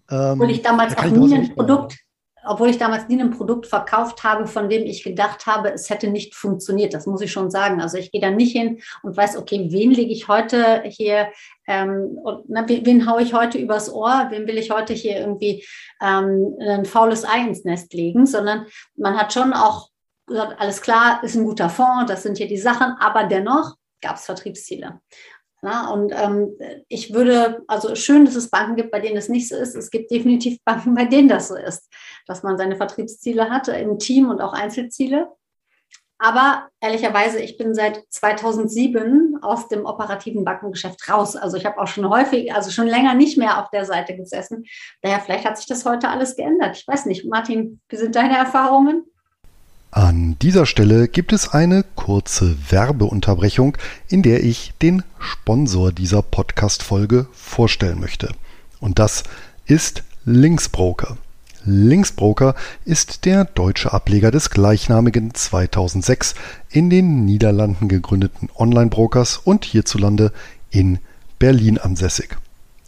Ähm, obwohl ich damals auch nie ein Produkt, obwohl ich damals nie ein Produkt verkauft habe, von dem ich gedacht habe, es hätte nicht funktioniert. Das muss ich schon sagen. Also ich gehe da nicht hin und weiß, okay, wen lege ich heute hier, ähm, und, na, wen, haue ich heute übers Ohr, wen will ich heute hier irgendwie ähm, ein faules Ei ins Nest legen, sondern man hat schon auch gesagt, alles klar, ist ein guter Fonds, das sind hier die Sachen, aber dennoch gab es Vertriebsziele. Na, und ähm, ich würde, also schön, dass es Banken gibt, bei denen es nicht so ist. Es gibt definitiv Banken, bei denen das so ist, dass man seine Vertriebsziele hat im Team und auch Einzelziele. Aber ehrlicherweise, ich bin seit 2007 aus dem operativen Bankengeschäft raus. Also ich habe auch schon häufig, also schon länger nicht mehr auf der Seite gesessen. Daher vielleicht hat sich das heute alles geändert. Ich weiß nicht, Martin, wie sind deine Erfahrungen? An dieser Stelle gibt es eine kurze Werbeunterbrechung, in der ich den Sponsor dieser Podcast-Folge vorstellen möchte. Und das ist Linksbroker. Linksbroker ist der deutsche Ableger des gleichnamigen 2006 in den Niederlanden gegründeten Online-Brokers und hierzulande in Berlin ansässig.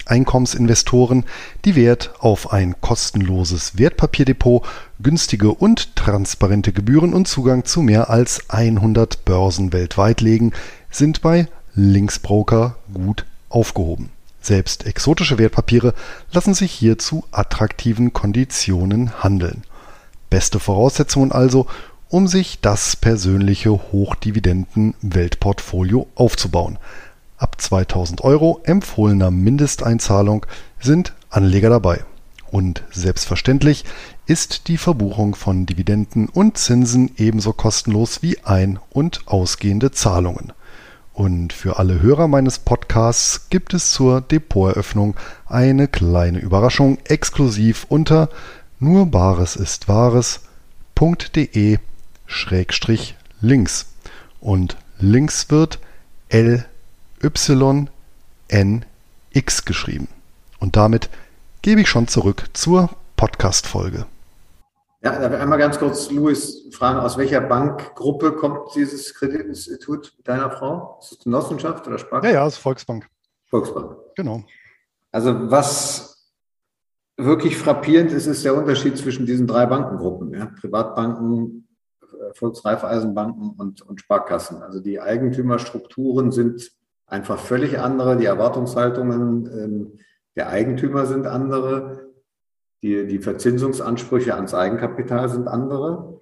Einkommensinvestoren, die Wert auf ein kostenloses Wertpapierdepot, günstige und transparente Gebühren und Zugang zu mehr als 100 Börsen weltweit legen, sind bei Linksbroker gut aufgehoben. Selbst exotische Wertpapiere lassen sich hier zu attraktiven Konditionen handeln. Beste Voraussetzungen also, um sich das persönliche Hochdividenden-Weltportfolio aufzubauen. Ab 2000 Euro empfohlener Mindesteinzahlung sind Anleger dabei. Und selbstverständlich ist die Verbuchung von Dividenden und Zinsen ebenso kostenlos wie ein- und ausgehende Zahlungen. Und für alle Hörer meines Podcasts gibt es zur Depoteröffnung eine kleine Überraschung exklusiv unter nur Bares ist Wahres.de Schrägstrich links. Und links wird L YNX geschrieben. Und damit gebe ich schon zurück zur Podcast-Folge. Ja, darf ich einmal ganz kurz, Luis, fragen, aus welcher Bankgruppe kommt dieses Kreditinstitut deiner Frau? Ist es Genossenschaft oder Sparkasse? Ja, ja, es ist Volksbank. Volksbank. Genau. Also was wirklich frappierend ist, ist der Unterschied zwischen diesen drei Bankengruppen. Ja? Privatbanken, Volksreifeisenbanken und, und Sparkassen. Also die Eigentümerstrukturen sind einfach völlig andere. Die Erwartungshaltungen ähm, der Eigentümer sind andere. Die, die Verzinsungsansprüche ans Eigenkapital sind andere.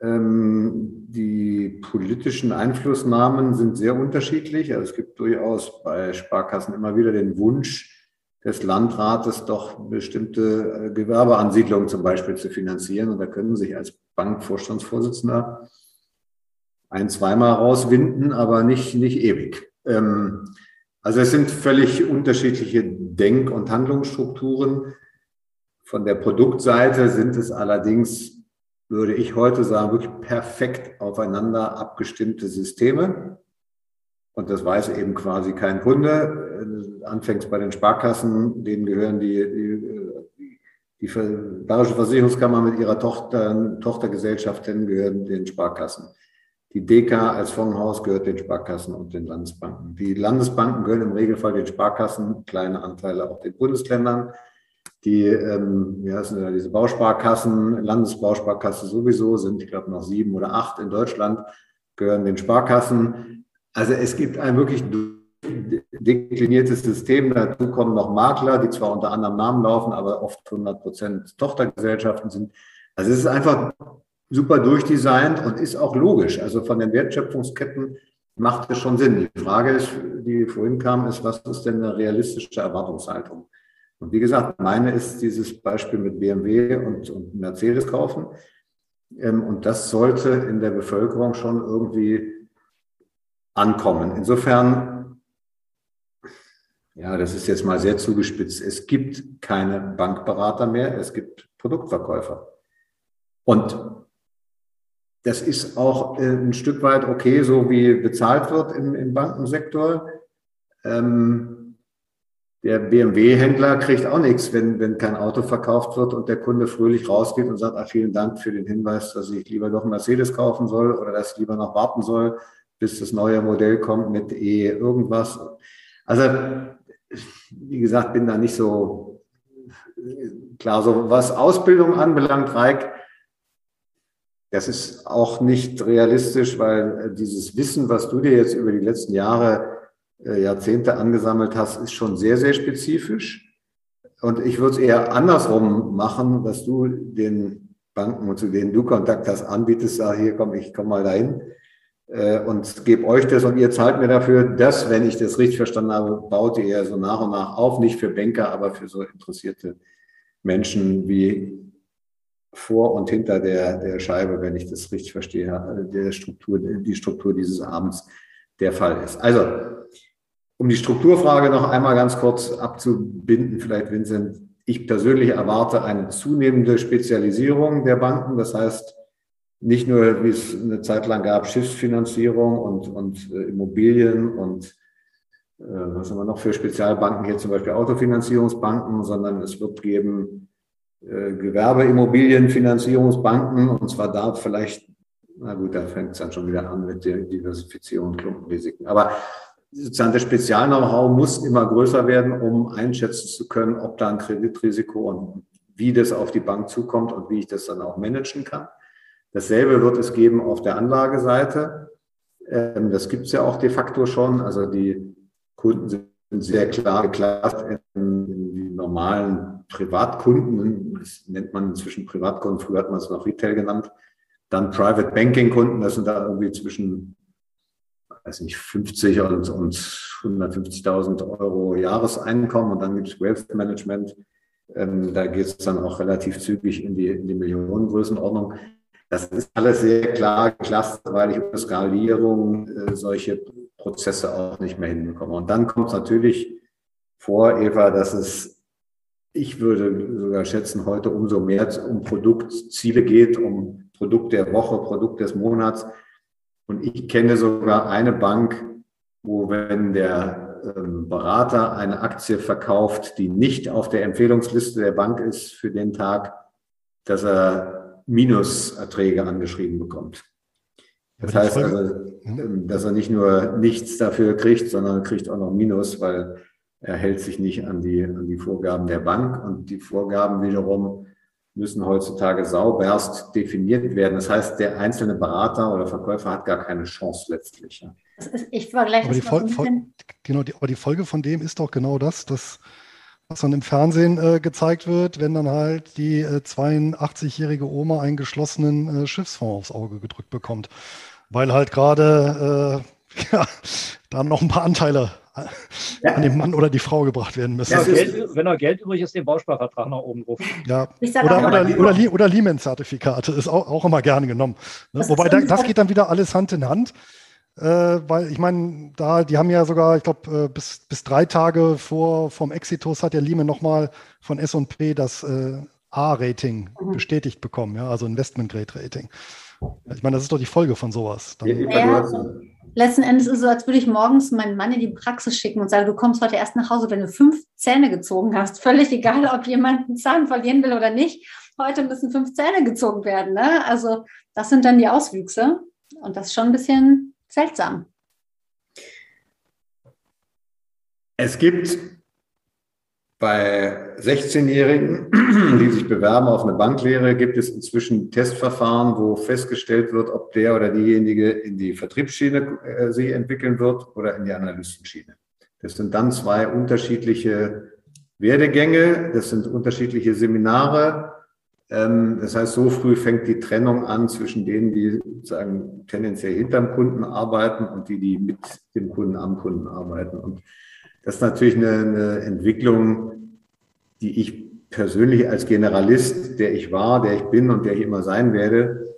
Ähm, die politischen Einflussnahmen sind sehr unterschiedlich. Also es gibt durchaus bei Sparkassen immer wieder den Wunsch des Landrates, doch bestimmte äh, Gewerbeansiedlungen zum Beispiel zu finanzieren. Und da können sich als Bankvorstandsvorsitzender ein-, zweimal rauswinden, aber nicht, nicht ewig. Ähm, also es sind völlig unterschiedliche Denk- und Handlungsstrukturen. Von der Produktseite sind es allerdings, würde ich heute sagen, wirklich perfekt aufeinander abgestimmte Systeme. Und das weiß eben quasi kein Kunde. Anfängst bei den Sparkassen, denen gehören die, die, die Bayerische Versicherungskammer mit ihrer Tochter, Tochtergesellschaften gehören den Sparkassen. Die DK als Fondshaus gehört den Sparkassen und den Landesbanken. Die Landesbanken gehören im Regelfall den Sparkassen, kleine Anteile auch den Bundesländern. Die, ähm, wie heißen da, diese Bausparkassen, Landesbausparkasse sowieso, sind, ich glaube, noch sieben oder acht in Deutschland, gehören den Sparkassen. Also es gibt ein wirklich dekliniertes System. Dazu kommen noch Makler, die zwar unter anderem Namen laufen, aber oft 100 Prozent Tochtergesellschaften sind. Also es ist einfach super durchdesignt und ist auch logisch. Also von den Wertschöpfungsketten macht es schon Sinn. Die Frage ist, die vorhin kam, ist, was ist denn eine realistische Erwartungshaltung? Und wie gesagt, meine ist dieses Beispiel mit BMW und, und Mercedes kaufen. Ähm, und das sollte in der Bevölkerung schon irgendwie ankommen. Insofern, ja, das ist jetzt mal sehr zugespitzt. Es gibt keine Bankberater mehr, es gibt Produktverkäufer. Und das ist auch äh, ein Stück weit okay, so wie bezahlt wird im, im Bankensektor. Ähm, der BMW-Händler kriegt auch nichts, wenn, wenn kein Auto verkauft wird und der Kunde fröhlich rausgeht und sagt, ah, vielen Dank für den Hinweis, dass ich lieber doch einen Mercedes kaufen soll oder dass ich lieber noch warten soll, bis das neue Modell kommt mit E irgendwas. Also, wie gesagt, bin da nicht so klar. So was Ausbildung anbelangt, Reik, das ist auch nicht realistisch, weil dieses Wissen, was du dir jetzt über die letzten Jahre äh, Jahrzehnte angesammelt hast, ist schon sehr, sehr spezifisch. Und ich würde es eher andersrum machen, dass du den Banken, zu denen du Kontakt hast, anbietest, sag hier komm, ich komme mal dahin äh, und gebe euch das und ihr zahlt mir dafür das, wenn ich das richtig verstanden habe, baut ihr so nach und nach auf, nicht für Banker, aber für so interessierte Menschen wie vor und hinter der, der Scheibe, wenn ich das richtig verstehe, der Struktur, die Struktur dieses Abends der Fall ist. Also um die Strukturfrage noch einmal ganz kurz abzubinden, vielleicht Vincent, ich persönlich erwarte eine zunehmende Spezialisierung der Banken. Das heißt, nicht nur, wie es eine Zeit lang gab, Schiffsfinanzierung und, und äh, Immobilien und äh, was haben wir noch für Spezialbanken hier, zum Beispiel Autofinanzierungsbanken, sondern es wird geben Gewerbeimmobilienfinanzierungsbanken und zwar da vielleicht, na gut, da fängt es dann schon wieder an mit der Diversifizierung Klumpenrisiken. Aber sozusagen das Spezial-Know-how muss immer größer werden, um einschätzen zu können, ob da ein Kreditrisiko und wie das auf die Bank zukommt und wie ich das dann auch managen kann. Dasselbe wird es geben auf der Anlageseite. Ähm, das gibt es ja auch de facto schon. Also die Kunden sind sehr klar geklagt in, in die normalen Privatkunden. Das nennt man inzwischen Privatkunden. Früher hat man es noch Retail genannt. Dann Private Banking Kunden. Das sind da irgendwie zwischen weiß nicht, 50 und, und 150.000 Euro Jahreseinkommen und dann gibt es Wealth Management. Ähm, da geht es dann auch relativ zügig in die, in die Millionengrößenordnung. Das ist alles sehr klar geklastert, weil ich ohne Skalierung äh, solche Prozesse auch nicht mehr hinbekomme. Und dann kommt es natürlich vor, Eva, dass es, ich würde sogar schätzen, heute umso mehr um Produktziele geht, um Produkt der Woche, Produkt des Monats. Und ich kenne sogar eine Bank, wo wenn der ähm, Berater eine Aktie verkauft, die nicht auf der Empfehlungsliste der Bank ist für den Tag, dass er Minuserträge angeschrieben bekommt. Das heißt also, hm? ähm, dass er nicht nur nichts dafür kriegt, sondern kriegt auch noch Minus, weil er hält sich nicht an die, an die Vorgaben der Bank und die Vorgaben wiederum müssen heutzutage sauberst definiert werden. Das heißt, der einzelne Berater oder Verkäufer hat gar keine Chance letztlich. ich vergleiche aber die, Fol Fol genau, die, aber die Folge von dem ist doch genau das, dass was dann im Fernsehen äh, gezeigt wird, wenn dann halt die äh, 82-jährige Oma einen geschlossenen äh, Schiffsfonds aufs Auge gedrückt bekommt. Weil halt gerade äh, ja, da noch ein paar Anteile ja. an den Mann oder die Frau gebracht werden müssen. Wenn, Geld, wenn er Geld übrig ist, den Bausparvertrag nach oben rufen. Ja. Oder, oder, oder, oder Lehman-Zertifikate ist auch, auch, immer gerne genommen. Ne? Wobei da, das geht dann wieder alles Hand in Hand. Äh, weil ich meine, da, die haben ja sogar, ich glaube, äh, bis, bis drei Tage vor vom Exitus hat der Lehman nochmal von SP das äh, A-Rating mhm. bestätigt bekommen, ja, also Investment-Grade-Rating. Ich meine, das ist doch die Folge von sowas. Dann, ja, letzten Endes ist es so, als würde ich morgens meinen Mann in die Praxis schicken und sagen, du kommst heute erst nach Hause, wenn du fünf Zähne gezogen hast. Völlig egal, ob jemand einen Zahn verlieren will oder nicht. Heute müssen fünf Zähne gezogen werden. Ne? Also das sind dann die Auswüchse. Und das ist schon ein bisschen seltsam. Es gibt bei 16-Jährigen, die sich bewerben auf eine Banklehre, gibt es inzwischen Testverfahren, wo festgestellt wird, ob der oder diejenige in die Vertriebsschiene äh, sich entwickeln wird oder in die Analystenschiene. Das sind dann zwei unterschiedliche Werdegänge, das sind unterschiedliche Seminare. Ähm, das heißt, so früh fängt die Trennung an zwischen denen, die sozusagen tendenziell hinterm Kunden arbeiten und die, die mit dem Kunden am Kunden arbeiten. Und das ist natürlich eine, eine Entwicklung, die ich persönlich als Generalist, der ich war, der ich bin und der ich immer sein werde,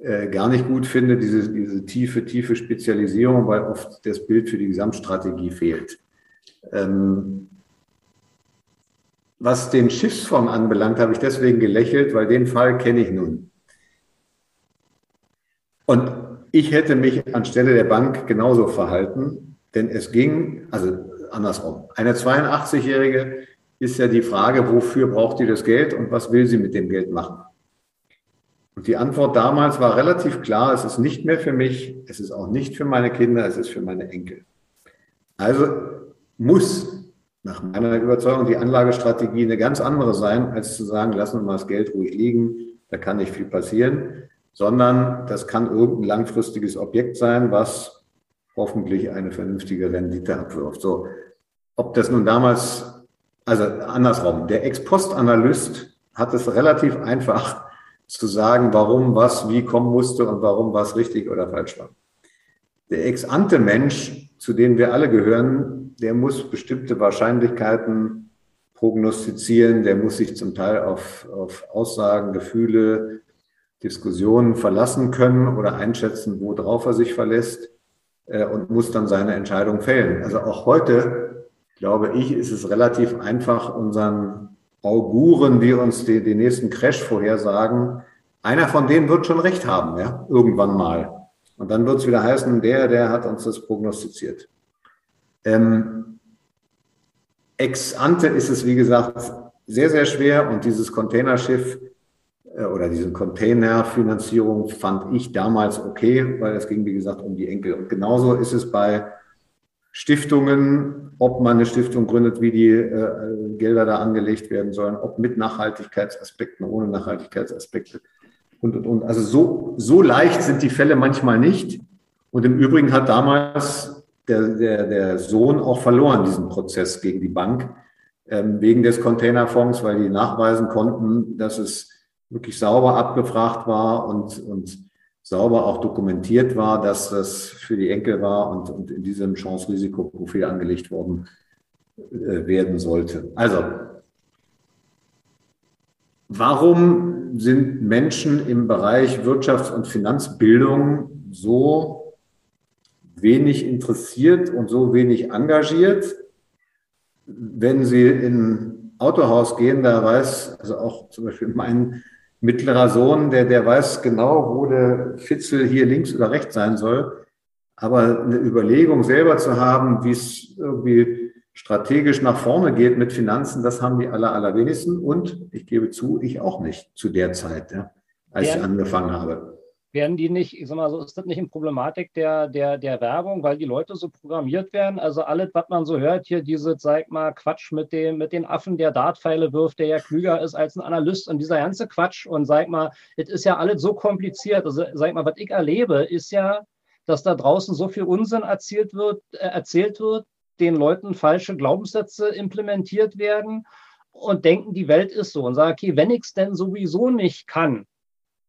äh, gar nicht gut finde, diese, diese tiefe, tiefe Spezialisierung, weil oft das Bild für die Gesamtstrategie fehlt. Ähm, was den Schiffsfonds anbelangt, habe ich deswegen gelächelt, weil den Fall kenne ich nun. Und ich hätte mich anstelle der Bank genauso verhalten, denn es ging, also andersrum. Eine 82-Jährige ist ja die Frage, wofür braucht die das Geld und was will sie mit dem Geld machen? Und die Antwort damals war relativ klar, es ist nicht mehr für mich, es ist auch nicht für meine Kinder, es ist für meine Enkel. Also muss nach meiner Überzeugung die Anlagestrategie eine ganz andere sein, als zu sagen, lassen wir mal das Geld ruhig liegen, da kann nicht viel passieren, sondern das kann irgendein langfristiges Objekt sein, was hoffentlich eine vernünftige Rendite abwirft. So, ob das nun damals, also andersrum, der Ex-Post-Analyst hat es relativ einfach zu sagen, warum was wie kommen musste und warum was richtig oder falsch war. Der Ex-Ante-Mensch, zu dem wir alle gehören, der muss bestimmte Wahrscheinlichkeiten prognostizieren, der muss sich zum Teil auf, auf Aussagen, Gefühle, Diskussionen verlassen können oder einschätzen, worauf er sich verlässt äh, und muss dann seine Entscheidung fällen. Also auch heute, glaube ich, ist es relativ einfach, unseren Auguren, die uns die, den nächsten Crash vorhersagen, einer von denen wird schon recht haben, ja, irgendwann mal. Und dann wird es wieder heißen, der, der hat uns das prognostiziert. Ähm, ex ante ist es, wie gesagt, sehr, sehr schwer und dieses Containerschiff äh, oder diese Containerfinanzierung fand ich damals okay, weil es ging, wie gesagt, um die Enkel. Und genauso ist es bei Stiftungen, ob man eine Stiftung gründet, wie die äh, Gelder da angelegt werden sollen, ob mit Nachhaltigkeitsaspekten, ohne Nachhaltigkeitsaspekte und, und, und. Also so, so leicht sind die Fälle manchmal nicht. Und im Übrigen hat damals der, der, der Sohn auch verloren, diesen Prozess gegen die Bank, ähm, wegen des Containerfonds, weil die nachweisen konnten, dass es wirklich sauber abgefragt war und, und sauber auch dokumentiert war, dass das für die Enkel war und, und in diesem Chance-Risiko-Profil angelegt worden äh, werden sollte. Also, warum sind Menschen im Bereich Wirtschafts- und Finanzbildung so wenig interessiert und so wenig engagiert? Wenn sie in Autohaus gehen, da weiß, also auch zum Beispiel mein mittlerer Sohn, der, der weiß genau, wo der Fitzel hier links oder rechts sein soll. Aber eine Überlegung selber zu haben, wie es irgendwie strategisch nach vorne geht mit Finanzen, das haben die aller, allerwenigsten. Und ich gebe zu, ich auch nicht zu der Zeit, ja, als ja. ich angefangen habe werden die nicht, ich sag mal so, ist das nicht eine Problematik der, der, der Werbung, weil die Leute so programmiert werden? Also alles, was man so hört, hier diese, sag mal, Quatsch mit dem, mit den Affen, der Dartpfeile wirft, der ja klüger ist als ein Analyst und dieser ganze Quatsch und sag mal, es ist ja alles so kompliziert. Also sag mal, was ich erlebe, ist ja, dass da draußen so viel Unsinn erzählt wird, äh, erzählt wird, den Leuten falsche Glaubenssätze implementiert werden und denken, die Welt ist so und sagen, okay, wenn ich es denn sowieso nicht kann,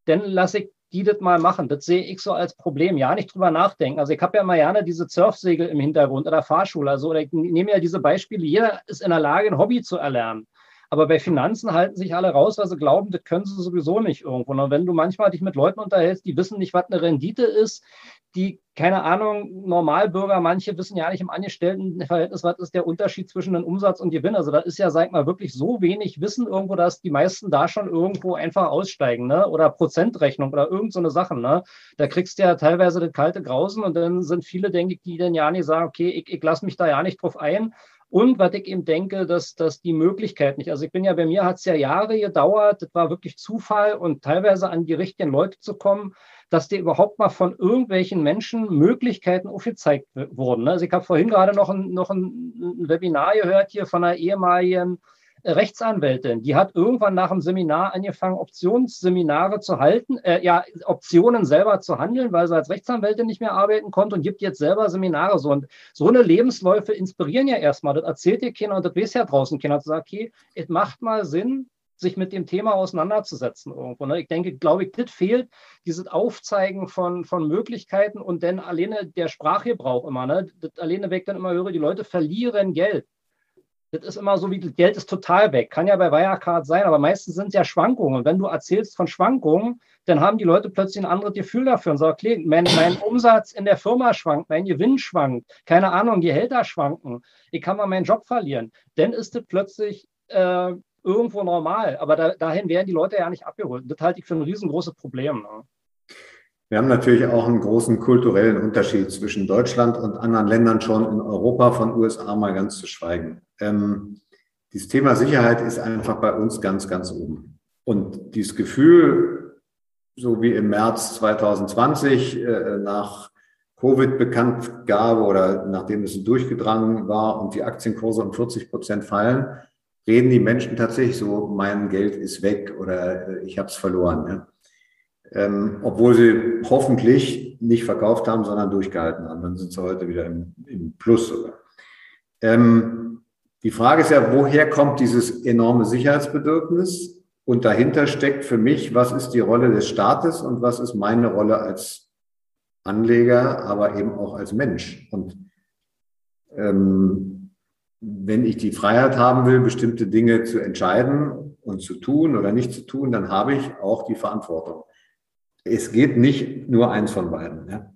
dann lasse ich die das mal machen. Das sehe ich so als Problem. Ja, nicht drüber nachdenken. Also ich habe ja mal gerne diese Surfsegel im Hintergrund oder Fahrschule. Also ich nehme ja diese Beispiele. Jeder ist in der Lage, ein Hobby zu erlernen. Aber bei Finanzen halten sich alle raus, weil sie glauben, das können sie sowieso nicht irgendwo. Und wenn du manchmal dich mit Leuten unterhältst, die wissen nicht, was eine Rendite ist, die, keine Ahnung, Normalbürger, manche wissen ja nicht im Angestelltenverhältnis, was ist der Unterschied zwischen einem Umsatz und Gewinn. Also da ist ja, sag mal, wirklich so wenig Wissen irgendwo, dass die meisten da schon irgendwo einfach aussteigen, ne? Oder Prozentrechnung oder irgend so eine Sache, ne? Da kriegst du ja teilweise das kalte Grausen und dann sind viele, denke ich, die dann ja nicht sagen, okay, ich, ich lasse mich da ja nicht drauf ein. Und was ich eben denke, dass, dass die Möglichkeit nicht, also ich bin ja, bei mir hat es ja Jahre gedauert, das war wirklich Zufall und teilweise an die richtigen Leute zu kommen, dass dir überhaupt mal von irgendwelchen Menschen Möglichkeiten aufgezeigt wurden. Also ich habe vorhin gerade noch ein, noch ein Webinar gehört hier von einer ehemaligen Rechtsanwältin, die hat irgendwann nach dem Seminar angefangen, Optionsseminare zu halten, äh, ja, Optionen selber zu handeln, weil sie als Rechtsanwältin nicht mehr arbeiten konnte und gibt jetzt selber Seminare so. Und so eine Lebensläufe inspirieren ja erstmal. Das erzählt dir keiner und das weiß ja draußen keiner. Zu sagen, okay, es macht mal Sinn, sich mit dem Thema auseinanderzusetzen irgendwo. Ne? Ich denke, glaube ich, das fehlt, dieses Aufzeigen von, von Möglichkeiten und dann alleine der Sprachgebrauch immer. Ne? Das alleine weg dann immer höre, die Leute verlieren Geld. Das ist immer so, wie das Geld ist total weg. Kann ja bei Wirecard sein, aber meistens sind es ja Schwankungen. Und wenn du erzählst von Schwankungen, dann haben die Leute plötzlich ein anderes Gefühl dafür und sagen, okay, mein, mein Umsatz in der Firma schwankt, mein Gewinn schwankt, keine Ahnung, Gehälter schwanken, ich kann mal meinen Job verlieren. Dann ist das plötzlich äh, irgendwo normal. Aber da, dahin werden die Leute ja nicht abgeholt. Das halte ich für ein riesengroßes Problem. Ne? Wir haben natürlich auch einen großen kulturellen Unterschied zwischen Deutschland und anderen Ländern schon in Europa, von USA mal ganz zu schweigen. Ähm, dieses Thema Sicherheit ist einfach bei uns ganz, ganz oben. Und dieses Gefühl, so wie im März 2020 äh, nach Covid bekannt gab oder nachdem es durchgedrangen war und die Aktienkurse um 40 Prozent fallen, reden die Menschen tatsächlich so, mein Geld ist weg oder äh, ich habe es verloren. Ja? Ähm, obwohl sie hoffentlich nicht verkauft haben, sondern durchgehalten haben. Dann sind sie heute wieder im, im Plus sogar. Ähm, die Frage ist ja, woher kommt dieses enorme Sicherheitsbedürfnis? Und dahinter steckt für mich, was ist die Rolle des Staates und was ist meine Rolle als Anleger, aber eben auch als Mensch. Und ähm, wenn ich die Freiheit haben will, bestimmte Dinge zu entscheiden und zu tun oder nicht zu tun, dann habe ich auch die Verantwortung. Es geht nicht nur eins von beiden. Ja.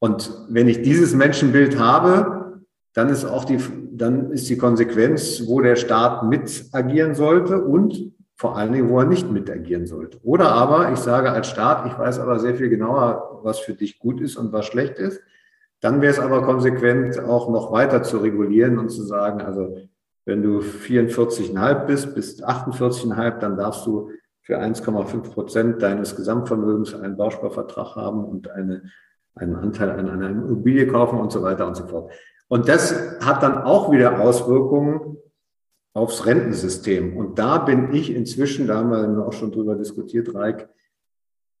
Und wenn ich dieses Menschenbild habe, dann ist auch die, dann ist die Konsequenz, wo der Staat mit agieren sollte und vor allen Dingen, wo er nicht mit agieren sollte. Oder aber ich sage als Staat, ich weiß aber sehr viel genauer, was für dich gut ist und was schlecht ist. Dann wäre es aber konsequent, auch noch weiter zu regulieren und zu sagen, also wenn du 44,5 bist, bis 48,5, dann darfst du für 1,5 Prozent deines Gesamtvermögens einen Bausparvertrag haben und eine, einen Anteil an einer Immobilie kaufen und so weiter und so fort. Und das hat dann auch wieder Auswirkungen aufs Rentensystem. Und da bin ich inzwischen, da haben wir auch schon drüber diskutiert, Reik,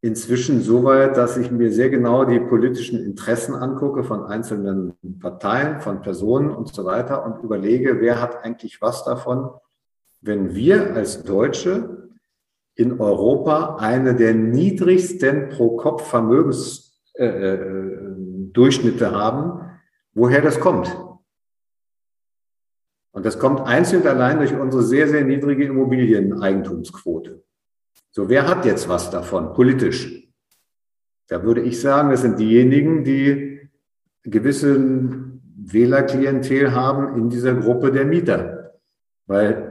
inzwischen so weit, dass ich mir sehr genau die politischen Interessen angucke von einzelnen Parteien, von Personen und so weiter und überlege, wer hat eigentlich was davon, wenn wir als Deutsche in Europa eine der niedrigsten Pro-Kopf-Vermögensdurchschnitte äh, äh, haben, woher das kommt. Und das kommt einzeln allein durch unsere sehr, sehr niedrige Immobilieneigentumsquote. So, wer hat jetzt was davon politisch? Da würde ich sagen, das sind diejenigen, die gewisse Wählerklientel haben in dieser Gruppe der Mieter. Weil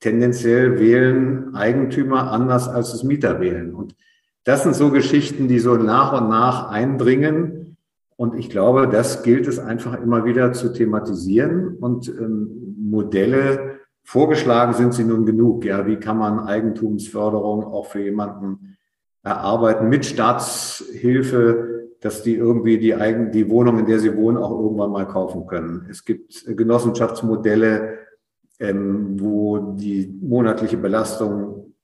tendenziell wählen Eigentümer anders als es Mieter wählen. Und das sind so Geschichten, die so nach und nach eindringen. Und ich glaube, das gilt es einfach immer wieder zu thematisieren und ähm, Modelle vorgeschlagen sind sie nun genug. Ja, wie kann man Eigentumsförderung auch für jemanden erarbeiten mit Staatshilfe, dass die irgendwie die eigen, die Wohnung, in der sie wohnen, auch irgendwann mal kaufen können. Es gibt Genossenschaftsmodelle, ähm, wo die monatliche Belastung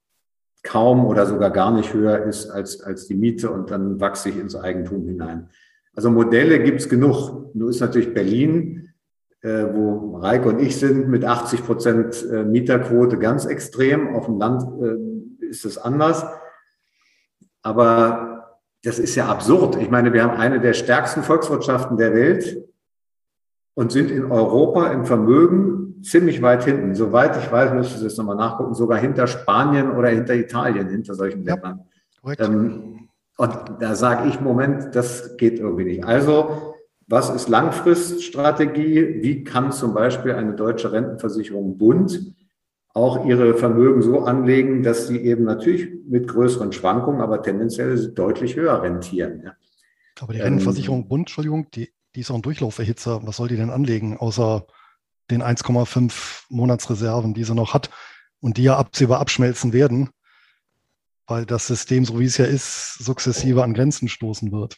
kaum oder sogar gar nicht höher ist als, als die Miete und dann wachse ich ins Eigentum hinein. Also Modelle gibt es genug. Nur ist natürlich Berlin, äh, wo Reike und ich sind, mit 80 Prozent äh, Mieterquote ganz extrem. Auf dem Land äh, ist es anders. Aber das ist ja absurd. Ich meine, wir haben eine der stärksten Volkswirtschaften der Welt und sind in Europa im Vermögen ziemlich weit hinten. Soweit ich weiß, müsste ich das nochmal nachgucken, sogar hinter Spanien oder hinter Italien, hinter solchen ja, Ländern. Ähm, und da sage ich, Moment, das geht irgendwie nicht. Also, was ist Langfriststrategie? Wie kann zum Beispiel eine deutsche Rentenversicherung Bund auch ihre Vermögen so anlegen, dass sie eben natürlich mit größeren Schwankungen, aber tendenziell deutlich höher rentieren. Ja. Aber die Rentenversicherung ähm, Bund, Entschuldigung, die, die ist auch ein Durchlauferhitzer. Was soll die denn anlegen, außer den 1,5 Monatsreserven, die sie noch hat und die ja absehbar abschmelzen werden, weil das System, so wie es ja ist, sukzessive an Grenzen stoßen wird.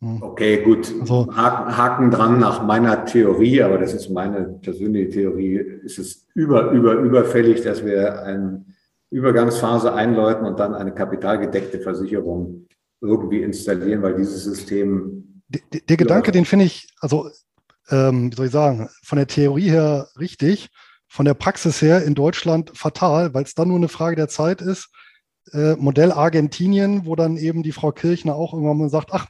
Hm. Okay, gut. Also, Haken, Haken, dran nach meiner Theorie, aber das ist meine persönliche Theorie, ist es über, über, überfällig, dass wir eine Übergangsphase einläuten und dann eine kapitalgedeckte Versicherung irgendwie installieren, weil dieses System. Der, der Gedanke, den finde ich, also ähm, wie soll ich sagen, von der Theorie her richtig, von der Praxis her in Deutschland fatal, weil es dann nur eine Frage der Zeit ist. Äh, Modell Argentinien, wo dann eben die Frau Kirchner auch irgendwann mal sagt, ach,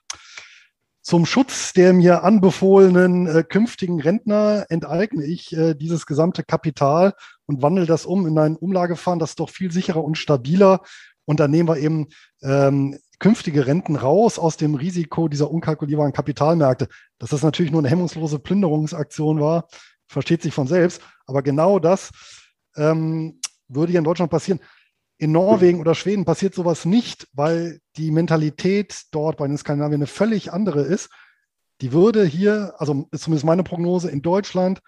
zum Schutz der mir anbefohlenen äh, künftigen Rentner enteigne ich äh, dieses gesamte Kapital und wandle das um in ein Umlagefahren, das ist doch viel sicherer und stabiler. Und dann nehmen wir eben ähm, künftige Renten raus aus dem Risiko dieser unkalkulierbaren Kapitalmärkte. Dass das natürlich nur eine hemmungslose Plünderungsaktion war, versteht sich von selbst. Aber genau das ähm, würde hier in Deutschland passieren. In Norwegen oder Schweden passiert sowas nicht, weil die Mentalität dort bei den Skandinaviern eine völlig andere ist. Die würde hier, also ist zumindest meine Prognose, in Deutschland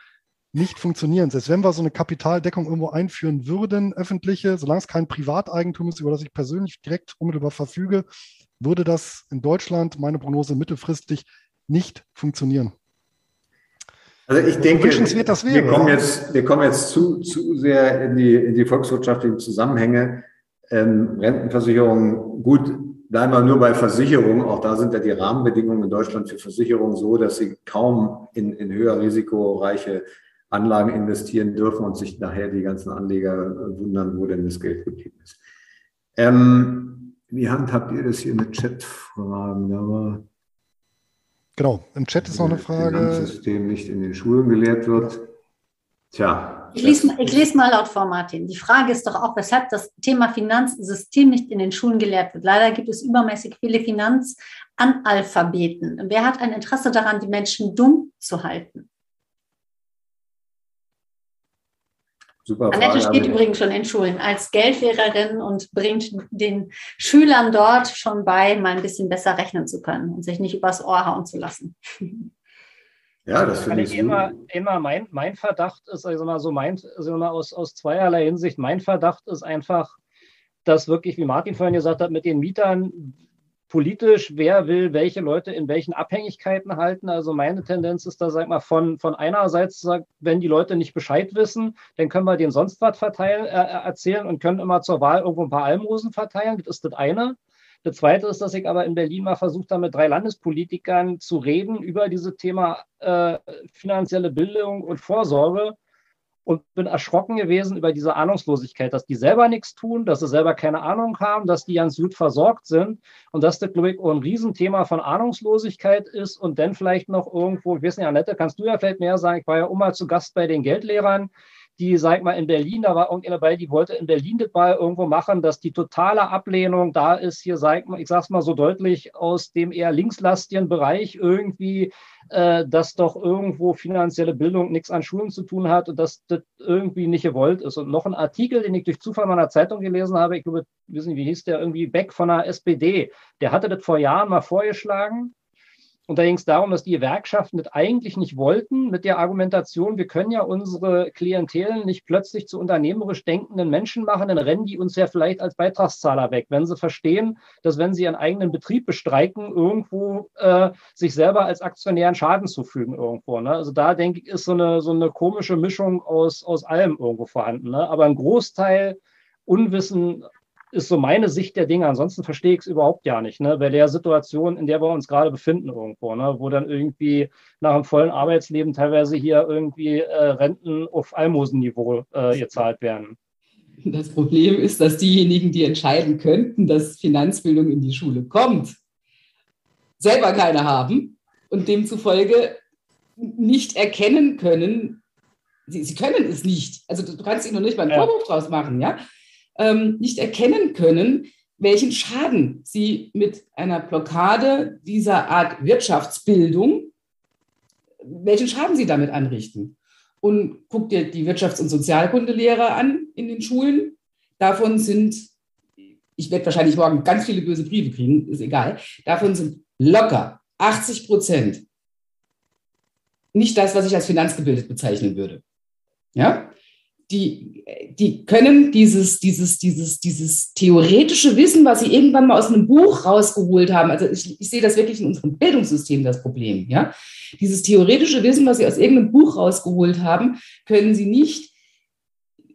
nicht funktionieren. Selbst wenn wir so eine Kapitaldeckung irgendwo einführen würden, öffentliche, solange es kein Privateigentum ist, über das ich persönlich direkt unmittelbar verfüge, würde das in Deutschland, meine Prognose, mittelfristig nicht funktionieren. Also ich denke, wir kommen jetzt, wir kommen jetzt zu, zu sehr in die, in die volkswirtschaftlichen Zusammenhänge. Ähm, Rentenversicherung, gut, bleiben wir nur bei Versicherungen. Auch da sind ja die Rahmenbedingungen in Deutschland für Versicherungen so, dass sie kaum in, in höher risikoreiche Anlagen investieren dürfen und sich nachher die ganzen Anleger wundern, wo denn das Geld geblieben ist. Ähm, wie handhabt ihr das hier mit Chatfragen? Genau, im Chat ist noch eine Frage. Das System nicht in den Schulen gelehrt wird. Tja. Ich lese, ich lese mal laut vor, Martin. Die Frage ist doch auch, weshalb das Thema Finanzsystem nicht in den Schulen gelehrt wird. Leider gibt es übermäßig viele Finanzanalphabeten. Wer hat ein Interesse daran, die Menschen dumm zu halten? Super Annette Frage, steht übrigens schon in Schulen. Als Geldlehrerin und bringt den Schülern dort schon bei, mal ein bisschen besser rechnen zu können und sich nicht übers Ohr hauen zu lassen. Ja, das finde ich immer, immer mein, mein Verdacht ist, also mal so mein, also mal aus, aus zweierlei Hinsicht, mein Verdacht ist einfach, dass wirklich, wie Martin vorhin gesagt hat, mit den Mietern politisch, wer will welche Leute in welchen Abhängigkeiten halten. Also meine Tendenz ist da, sag mal, von, von einerseits, wenn die Leute nicht Bescheid wissen, dann können wir denen sonst was verteilen, äh, äh, erzählen und können immer zur Wahl irgendwo ein paar Almosen verteilen. Das ist das eine. Das zweite ist, dass ich aber in Berlin mal versucht habe, mit drei Landespolitikern zu reden über dieses Thema äh, finanzielle Bildung und Vorsorge und bin erschrocken gewesen über diese Ahnungslosigkeit, dass die selber nichts tun, dass sie selber keine Ahnung haben, dass die ganz gut versorgt sind und dass das, glaube ich, auch ein Riesenthema von Ahnungslosigkeit ist und dann vielleicht noch irgendwo, ich weiß nicht, Annette, kannst du ja vielleicht mehr sagen, ich war ja mal zu Gast bei den Geldlehrern, die, sag ich mal, in Berlin, da war irgendjemand dabei, die wollte in Berlin das mal irgendwo machen, dass die totale Ablehnung da ist, hier, sag ich mal, ich sag's mal so deutlich, aus dem eher linkslastigen Bereich irgendwie, äh, dass doch irgendwo finanzielle Bildung nichts an Schulen zu tun hat und dass das irgendwie nicht gewollt ist. Und noch ein Artikel, den ich durch Zufall meiner Zeitung gelesen habe, ich glaube, wissen nicht, wie hieß der, irgendwie Beck von der SPD, der hatte das vor Jahren mal vorgeschlagen und da ging es darum, dass die Gewerkschaften das eigentlich nicht wollten, mit der Argumentation, wir können ja unsere Klientel nicht plötzlich zu unternehmerisch denkenden Menschen machen, dann rennen die uns ja vielleicht als Beitragszahler weg, wenn sie verstehen, dass wenn sie ihren eigenen Betrieb bestreiken, irgendwo äh, sich selber als Aktionären Schaden zufügen irgendwo. Ne? Also da denke ich, ist so eine, so eine komische Mischung aus, aus allem irgendwo vorhanden. Ne? Aber ein Großteil Unwissen ist so meine Sicht der Dinge. Ansonsten verstehe ich es überhaupt gar nicht. Ne? Bei der Situation, in der wir uns gerade befinden irgendwo, ne? wo dann irgendwie nach einem vollen Arbeitsleben teilweise hier irgendwie äh, Renten auf Almosenniveau äh, gezahlt werden. Das Problem ist, dass diejenigen, die entscheiden könnten, dass Finanzbildung in die Schule kommt, selber keine haben und demzufolge nicht erkennen können, sie, sie können es nicht. Also du, kannst ihnen noch nicht mal einen ja. Vorwurf draus machen, ja ähm, nicht erkennen können, welchen Schaden sie mit einer Blockade dieser Art Wirtschaftsbildung, welchen Schaden sie damit anrichten. Und guck dir die Wirtschafts- und Sozialkundelehrer an in den Schulen. Davon sind, ich werde wahrscheinlich morgen ganz viele böse Briefe kriegen, ist egal, davon sind locker 80 Prozent nicht das, was ich als finanzgebildet bezeichnen würde. Ja? Die, die können dieses, dieses, dieses, dieses theoretische Wissen, was sie irgendwann mal aus einem Buch rausgeholt haben, also ich, ich sehe das wirklich in unserem Bildungssystem das Problem, ja. Dieses theoretische Wissen, was sie aus irgendeinem Buch rausgeholt haben, können sie nicht,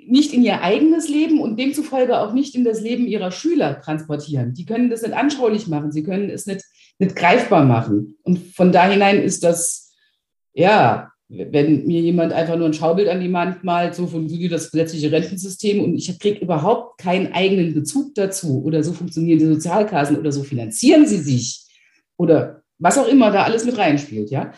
nicht in ihr eigenes Leben und demzufolge auch nicht in das Leben ihrer Schüler transportieren. Die können das nicht anschaulich machen, sie können es nicht, nicht greifbar machen. Und von da hinein ist das, ja, wenn mir jemand einfach nur ein Schaubild an die Wand malt, so funktioniert das gesetzliche Rentensystem und ich kriege überhaupt keinen eigenen Bezug dazu oder so funktionieren die Sozialkassen oder so finanzieren sie sich oder was auch immer da alles mit reinspielt, ja.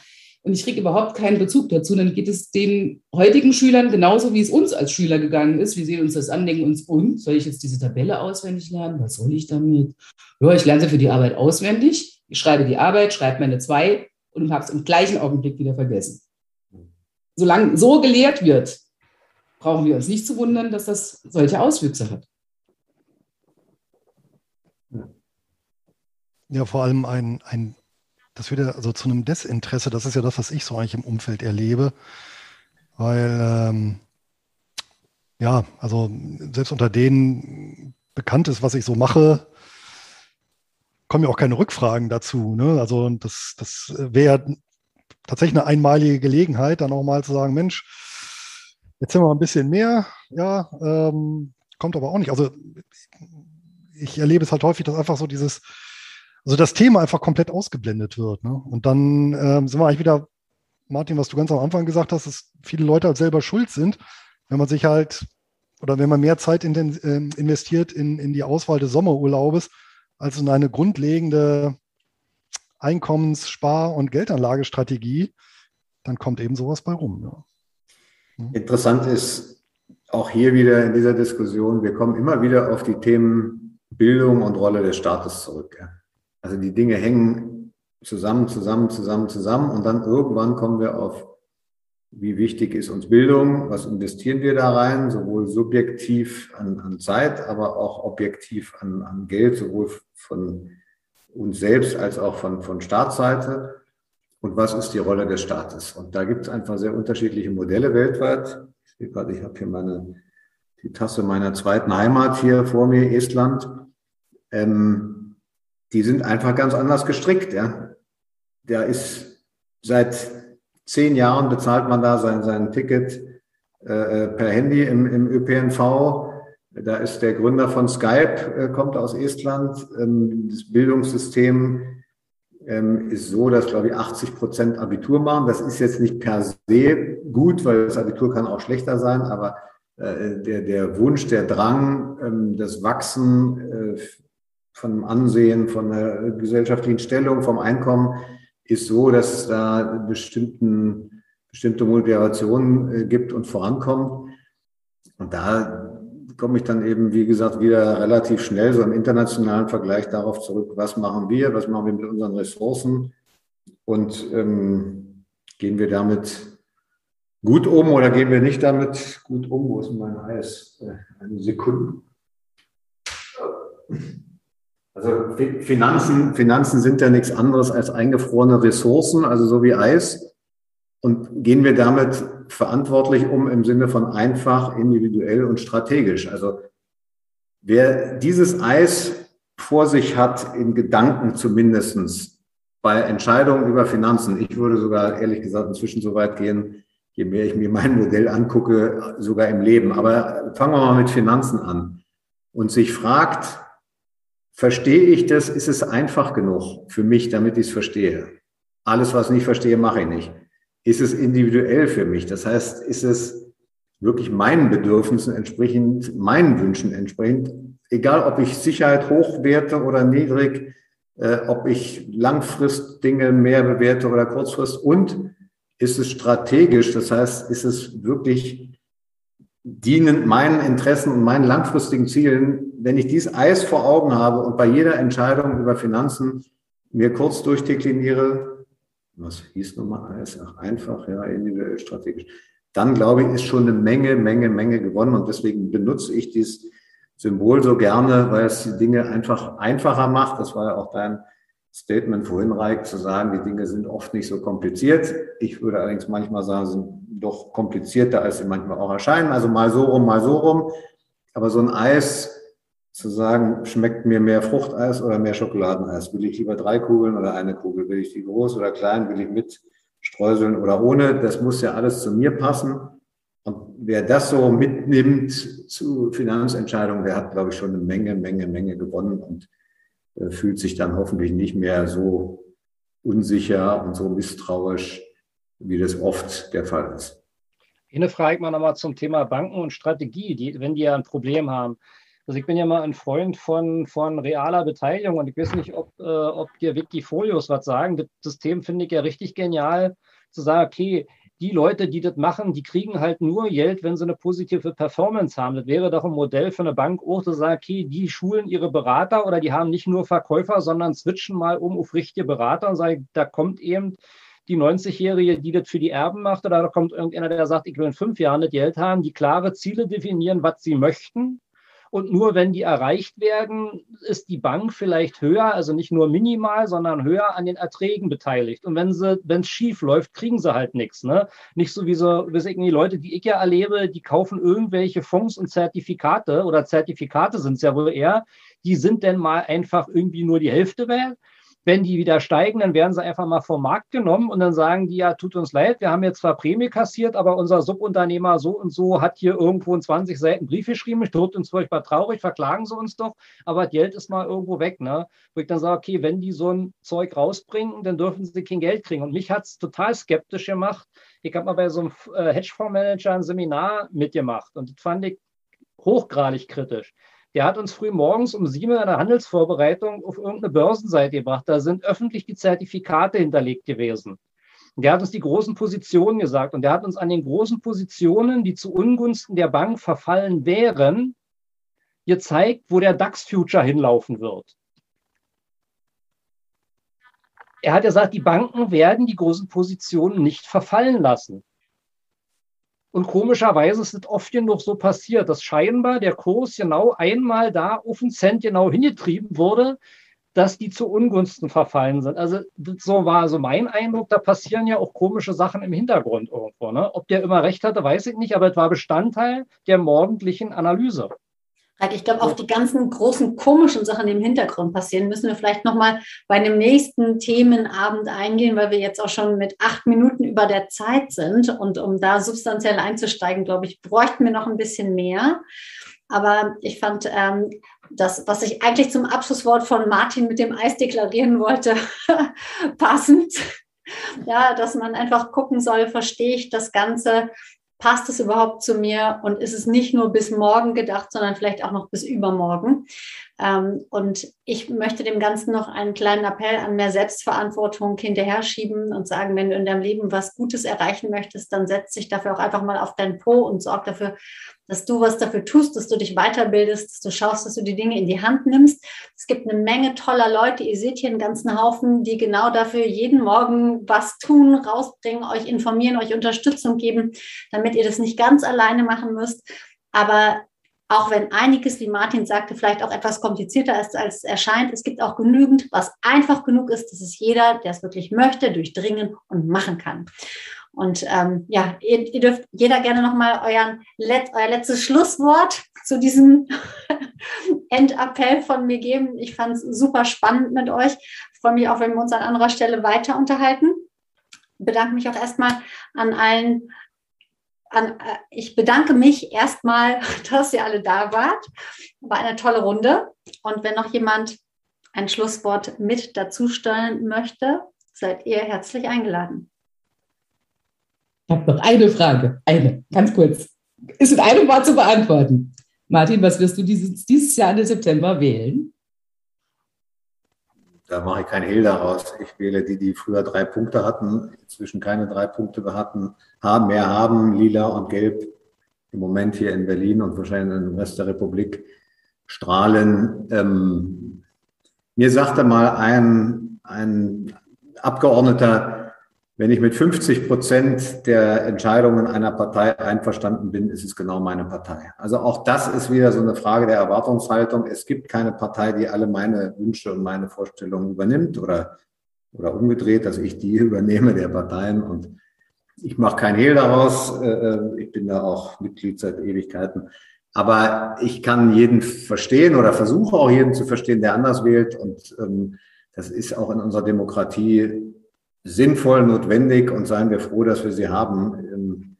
Und ich kriege überhaupt keinen Bezug dazu, dann geht es den heutigen Schülern genauso, wie es uns als Schüler gegangen ist. Wir sehen uns das an, denken uns, und soll ich jetzt diese Tabelle auswendig lernen? Was soll ich damit? Ja, ich lerne sie für die Arbeit auswendig. Ich schreibe die Arbeit, schreibe meine zwei und habe es im gleichen Augenblick wieder vergessen solange so gelehrt wird, brauchen wir uns nicht zu wundern, dass das solche Auswüchse hat. Ja, vor allem ein, ein das wird ja also zu einem Desinteresse, das ist ja das, was ich so eigentlich im Umfeld erlebe, weil ähm, ja, also selbst unter denen bekannt ist, was ich so mache, kommen ja auch keine Rückfragen dazu. Ne? Also das, das wäre tatsächlich eine einmalige Gelegenheit, dann auch mal zu sagen, Mensch, jetzt haben wir ein bisschen mehr, ja, ähm, kommt aber auch nicht. Also ich erlebe es halt häufig, dass einfach so dieses, also das Thema einfach komplett ausgeblendet wird. Ne? Und dann ähm, sind wir eigentlich wieder, Martin, was du ganz am Anfang gesagt hast, dass viele Leute halt selber schuld sind, wenn man sich halt oder wenn man mehr Zeit in den, äh, investiert in, in die Auswahl des Sommerurlaubes als in eine grundlegende Einkommens-, Spar- und Geldanlagestrategie, dann kommt eben sowas bei rum. Ja. Hm. Interessant ist auch hier wieder in dieser Diskussion, wir kommen immer wieder auf die Themen Bildung und Rolle des Staates zurück. Also die Dinge hängen zusammen, zusammen, zusammen, zusammen und dann irgendwann kommen wir auf, wie wichtig ist uns Bildung, was investieren wir da rein, sowohl subjektiv an, an Zeit, aber auch objektiv an, an Geld, sowohl von uns selbst als auch von, von Staatsseite. Und was ist die Rolle des Staates? Und da gibt es einfach sehr unterschiedliche Modelle weltweit. Ich ich habe hier meine, die Tasse meiner zweiten Heimat hier vor mir, Estland. Ähm, die sind einfach ganz anders gestrickt. Ja. Da ist seit zehn Jahren bezahlt man da sein, sein Ticket äh, per Handy im, im ÖPNV. Da ist der Gründer von Skype, äh, kommt aus Estland. Ähm, das Bildungssystem ähm, ist so, dass, glaube ich, 80 Prozent Abitur machen. Das ist jetzt nicht per se gut, weil das Abitur kann auch schlechter sein, aber äh, der, der Wunsch, der Drang, ähm, das Wachsen äh, von Ansehen, von der gesellschaftlichen Stellung, vom Einkommen ist so, dass es da bestimmten, bestimmte Motivationen gibt und vorankommt. Und da komme ich dann eben, wie gesagt, wieder relativ schnell so im internationalen Vergleich darauf zurück, was machen wir, was machen wir mit unseren Ressourcen und ähm, gehen wir damit gut um oder gehen wir nicht damit gut um? Wo ist mein Eis? Äh, eine Sekunde. Also Finanzen, Finanzen sind ja nichts anderes als eingefrorene Ressourcen, also so wie Eis. Und gehen wir damit verantwortlich um im Sinne von einfach, individuell und strategisch. Also wer dieses Eis vor sich hat, in Gedanken zumindestens bei Entscheidungen über Finanzen, ich würde sogar ehrlich gesagt inzwischen so weit gehen, je mehr ich mir mein Modell angucke, sogar im Leben. Aber fangen wir mal mit Finanzen an und sich fragt, verstehe ich das? Ist es einfach genug für mich, damit ich es verstehe? Alles, was ich nicht verstehe, mache ich nicht ist es individuell für mich. Das heißt, ist es wirklich meinen Bedürfnissen entsprechend, meinen Wünschen entsprechend, egal ob ich Sicherheit hochwerte oder niedrig, äh, ob ich langfrist Dinge mehr bewerte oder kurzfrist und ist es strategisch, das heißt, ist es wirklich dienend meinen Interessen und meinen langfristigen Zielen, wenn ich dieses Eis vor Augen habe und bei jeder Entscheidung über Finanzen mir kurz durchdekliniere, was hieß Nummer eins? Ach, einfach, ja, individuell strategisch. Dann glaube ich, ist schon eine Menge, Menge, Menge gewonnen. Und deswegen benutze ich dieses Symbol so gerne, weil es die Dinge einfach einfacher macht. Das war ja auch dein Statement vorhin, Reik, zu sagen, die Dinge sind oft nicht so kompliziert. Ich würde allerdings manchmal sagen, sind doch komplizierter, als sie manchmal auch erscheinen. Also mal so rum, mal so rum. Aber so ein Eis zu sagen, schmeckt mir mehr Fruchteis oder mehr Schokoladeneis? Will ich lieber drei Kugeln oder eine Kugel? Will ich die groß oder klein? Will ich mit Streuseln oder ohne? Das muss ja alles zu mir passen. Und wer das so mitnimmt zu Finanzentscheidungen, der hat, glaube ich, schon eine Menge, Menge, Menge gewonnen und äh, fühlt sich dann hoffentlich nicht mehr so unsicher und so misstrauisch, wie das oft der Fall ist. Eine Frage mal nochmal zum Thema Banken und Strategie, die, wenn die ja ein Problem haben. Also ich bin ja mal ein Freund von, von realer Beteiligung und ich weiß nicht, ob, äh, ob dir Wikifolios was sagen. Das System finde ich ja richtig genial, zu sagen, okay, die Leute, die das machen, die kriegen halt nur Geld, wenn sie eine positive Performance haben. Das wäre doch ein Modell für eine Bank auch zu sagen, okay, die schulen ihre Berater oder die haben nicht nur Verkäufer, sondern switchen mal um auf richtige Berater und sagen, da kommt eben die 90-Jährige, die das für die Erben macht, oder da kommt irgendeiner, der sagt, ich will in fünf Jahren das Geld haben, die klare Ziele definieren, was sie möchten Und nur wenn die erreicht werden, ist die Bank vielleicht höher, also nicht nur minimal, sondern höher an den Erträgen beteiligt. Und wenn sie, wenn es schief läuft, kriegen sie halt nichts. Ne? Nicht so wie so, wie die Leute, die ich ja erlebe, die kaufen irgendwelche Fonds und Zertifikate oder Zertifikate sind es ja wohl eher, die sind denn mal einfach irgendwie nur die Hälfte wert wenn die wieder steigen, dann werden sie einfach mal vom Markt genommen und dann sagen die, ja, tut uns leid, wir haben jetzt zwar Prämie kassiert, aber unser Subunternehmer so und so hat hier irgendwo in 20 Seiten Brief geschrieben, tut uns furchtbar traurig, verklagen sie uns doch, aber Geld ist mal irgendwo weg. Ne? Wo ich dann sage, okay, wenn die so ein Zeug rausbringen, dann dürfen sie kein Geld kriegen. Und mich hat es total skeptisch gemacht. Ich habe mal bei so einem äh, Hedgefondsmanager ein Seminar mitgemacht und das fand ich hochgradig kritisch. Der hat uns früh morgens um sieben in der Handelsvorbereitung auf irgendeine Börsenseite gebracht. Da sind öffentlich die Zertifikate hinterlegt gewesen. Der hat uns die großen Positionen gesagt und der hat uns an den großen Positionen, die zu Ungunsten der Bank verfallen wären, gezeigt, wo der DAX-Future hinlaufen wird. Er hat gesagt, die Banken werden die großen Positionen nicht verfallen lassen. Und komischerweise ist es oft genug so passiert, dass scheinbar der Kurs genau einmal da auf den Cent genau hingetrieben wurde, dass die zu Ungunsten verfallen sind. Also so war so mein Eindruck, da passieren ja auch komische Sachen im Hintergrund irgendwo. Ne? Ob der immer recht hatte, weiß ich nicht, aber es war Bestandteil der morgendlichen Analyse. Ich glaube, auf die ganzen großen komischen Sachen, die im Hintergrund passieren, müssen wir vielleicht nochmal bei einem nächsten Themenabend eingehen, weil wir jetzt auch schon mit acht Minuten über der Zeit sind. Und um da substanziell einzusteigen, glaube ich, bräuchten wir noch ein bisschen mehr. Aber ich fand ähm, das, was ich eigentlich zum Abschlusswort von Martin mit dem Eis deklarieren wollte, passend. Ja, dass man einfach gucken soll, verstehe ich das Ganze passt es überhaupt zu mir und ist es nicht nur bis morgen gedacht, sondern vielleicht auch noch bis übermorgen. Ähm, und ich möchte dem Ganzen noch einen kleinen Appell an mehr Selbstverantwortung hinterher schieben und sagen, wenn du in deinem Leben was Gutes erreichen möchtest, dann setz dich dafür auch einfach mal auf dein Po und sorg dafür, dass du was dafür tust, dass du dich weiterbildest, dass du schaust, dass du die Dinge in die Hand nimmst. Es gibt eine Menge toller Leute. Ihr seht hier einen ganzen Haufen, die genau dafür jeden Morgen was tun, rausbringen, euch informieren, euch Unterstützung geben, damit ihr das nicht ganz alleine machen müsst. Aber auch wenn einiges, wie Martin sagte, vielleicht auch etwas komplizierter ist, als es erscheint, es gibt auch genügend, was einfach genug ist, dass es jeder, der es wirklich möchte, durchdringen und machen kann. Und ähm, ja, ihr, ihr, dürft jeder gerne nochmal Let, euer letztes Schlusswort zu diesem Endappell von mir geben. Ich fand es super spannend mit euch. Ich freue mich auch, wenn wir uns an anderer Stelle weiter unterhalten. Bedanke mich auch erstmal an allen. An, äh, ich bedanke mich erstmal, dass ihr alle da wart. War eine tolle Runde. Und wenn noch jemand ein Schlusswort mit dazustellen möchte, seid ihr herzlich eingeladen. Ich habe noch eine Frage. Eine, ganz kurz. Ist in einem Wort zu beantworten. Martin, was wirst du dieses, dieses Jahr im September wählen? Da mache ich kein Hehl daraus. Ich wähle die, die früher drei Punkte hatten, inzwischen keine drei Punkte hatten, haben, mehr haben, lila und gelb im Moment hier in Berlin und wahrscheinlich im Rest der Republik strahlen. Ähm, mir sagte mal ein, ein Abgeordneter, wenn ich mit 50 Prozent der Entscheidungen einer Partei einverstanden bin, ist es genau meine Partei. Also auch das ist wieder so eine Frage der Erwartungshaltung. Es gibt keine Partei, die alle meine Wünsche und meine Vorstellungen übernimmt oder, oder umgedreht, dass ich die übernehme der Parteien. Und ich mache kein Hehl daraus. Äh, äh, ich bin da auch Mitglied seit Ewigkeiten. Aber ich kann jeden verstehen oder versuche auch jeden zu verstehen, der anders wählt. Und ähm, das ist auch in unserer Demokratie sinnvoll, notwendig und seien wir froh, dass wir sie haben. Ähm,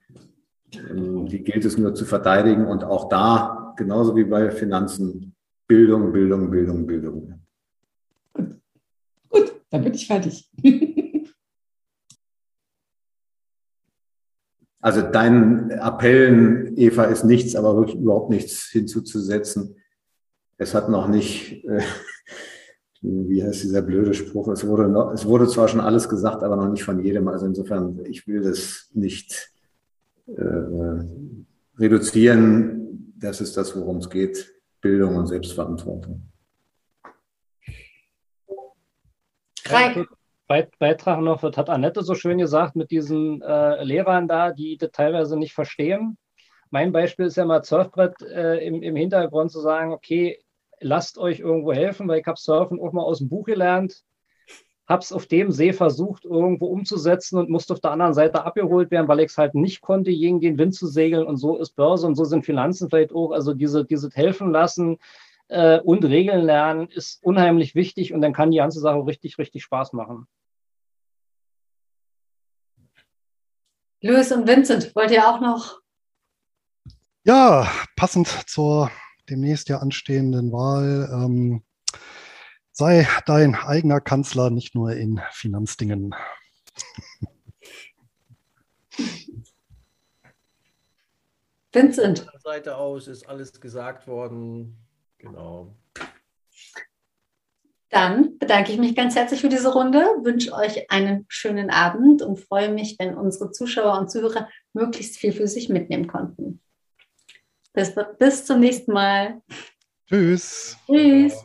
ähm, die gilt es nur zu verteidigen und auch da, genauso wie bei Finanzen, Bildung, Bildung, Bildung, Bildung. Gut, Gut dann bin ich fertig. Also deinen Appellen, Eva, ist nichts, aber wirklich überhaupt nichts hinzuzusetzen. Es hat noch nicht äh, wie heißt dieser blöde Spruch? Es wurde, noch, es wurde zwar schon alles gesagt, aber noch nicht von jedem. Also insofern, ich will das nicht äh, reduzieren. Das ist das, worum es geht. Bildung und Selbstverantwortung. Drei. Beitrag noch, das hat Annette so schön gesagt, mit diesen äh, Lehrern da, die das teilweise nicht verstehen mein Beispiel ist ja mal Surfbrett äh, im, im Hintergrund zu sagen, okay, lasst euch irgendwo helfen, weil ich habe Surfen auch mal aus dem Buch gelernt, habe es auf dem See versucht, irgendwo umzusetzen und musste auf der anderen Seite abgeholt werden, weil ich es halt nicht konnte, gegen den Wind zu segeln. Und so ist Börse und so sind Finanzen vielleicht auch. Also diese, diese helfen lassen äh, und Regeln lernen ist unheimlich wichtig und dann kann die ganze Sache richtig, richtig Spaß machen. Louis und Vincent, wollt ihr auch noch? Ja, passend zur demnächst ja anstehenden Wahl. Ähm, sei dein eigener Kanzler, nicht nur in Finanzdingen. Vincent. Von der Seite aus ist alles gesagt worden. Genau. Dann bedanke ich mich ganz herzlich für diese Runde, wünsche euch einen schönen Abend und freue mich, wenn unsere Zuschauer und Zuhörer möglichst viel für sich mitnehmen konnten. Bis, bis zum nächsten Mal. Tschüss. Tschüss.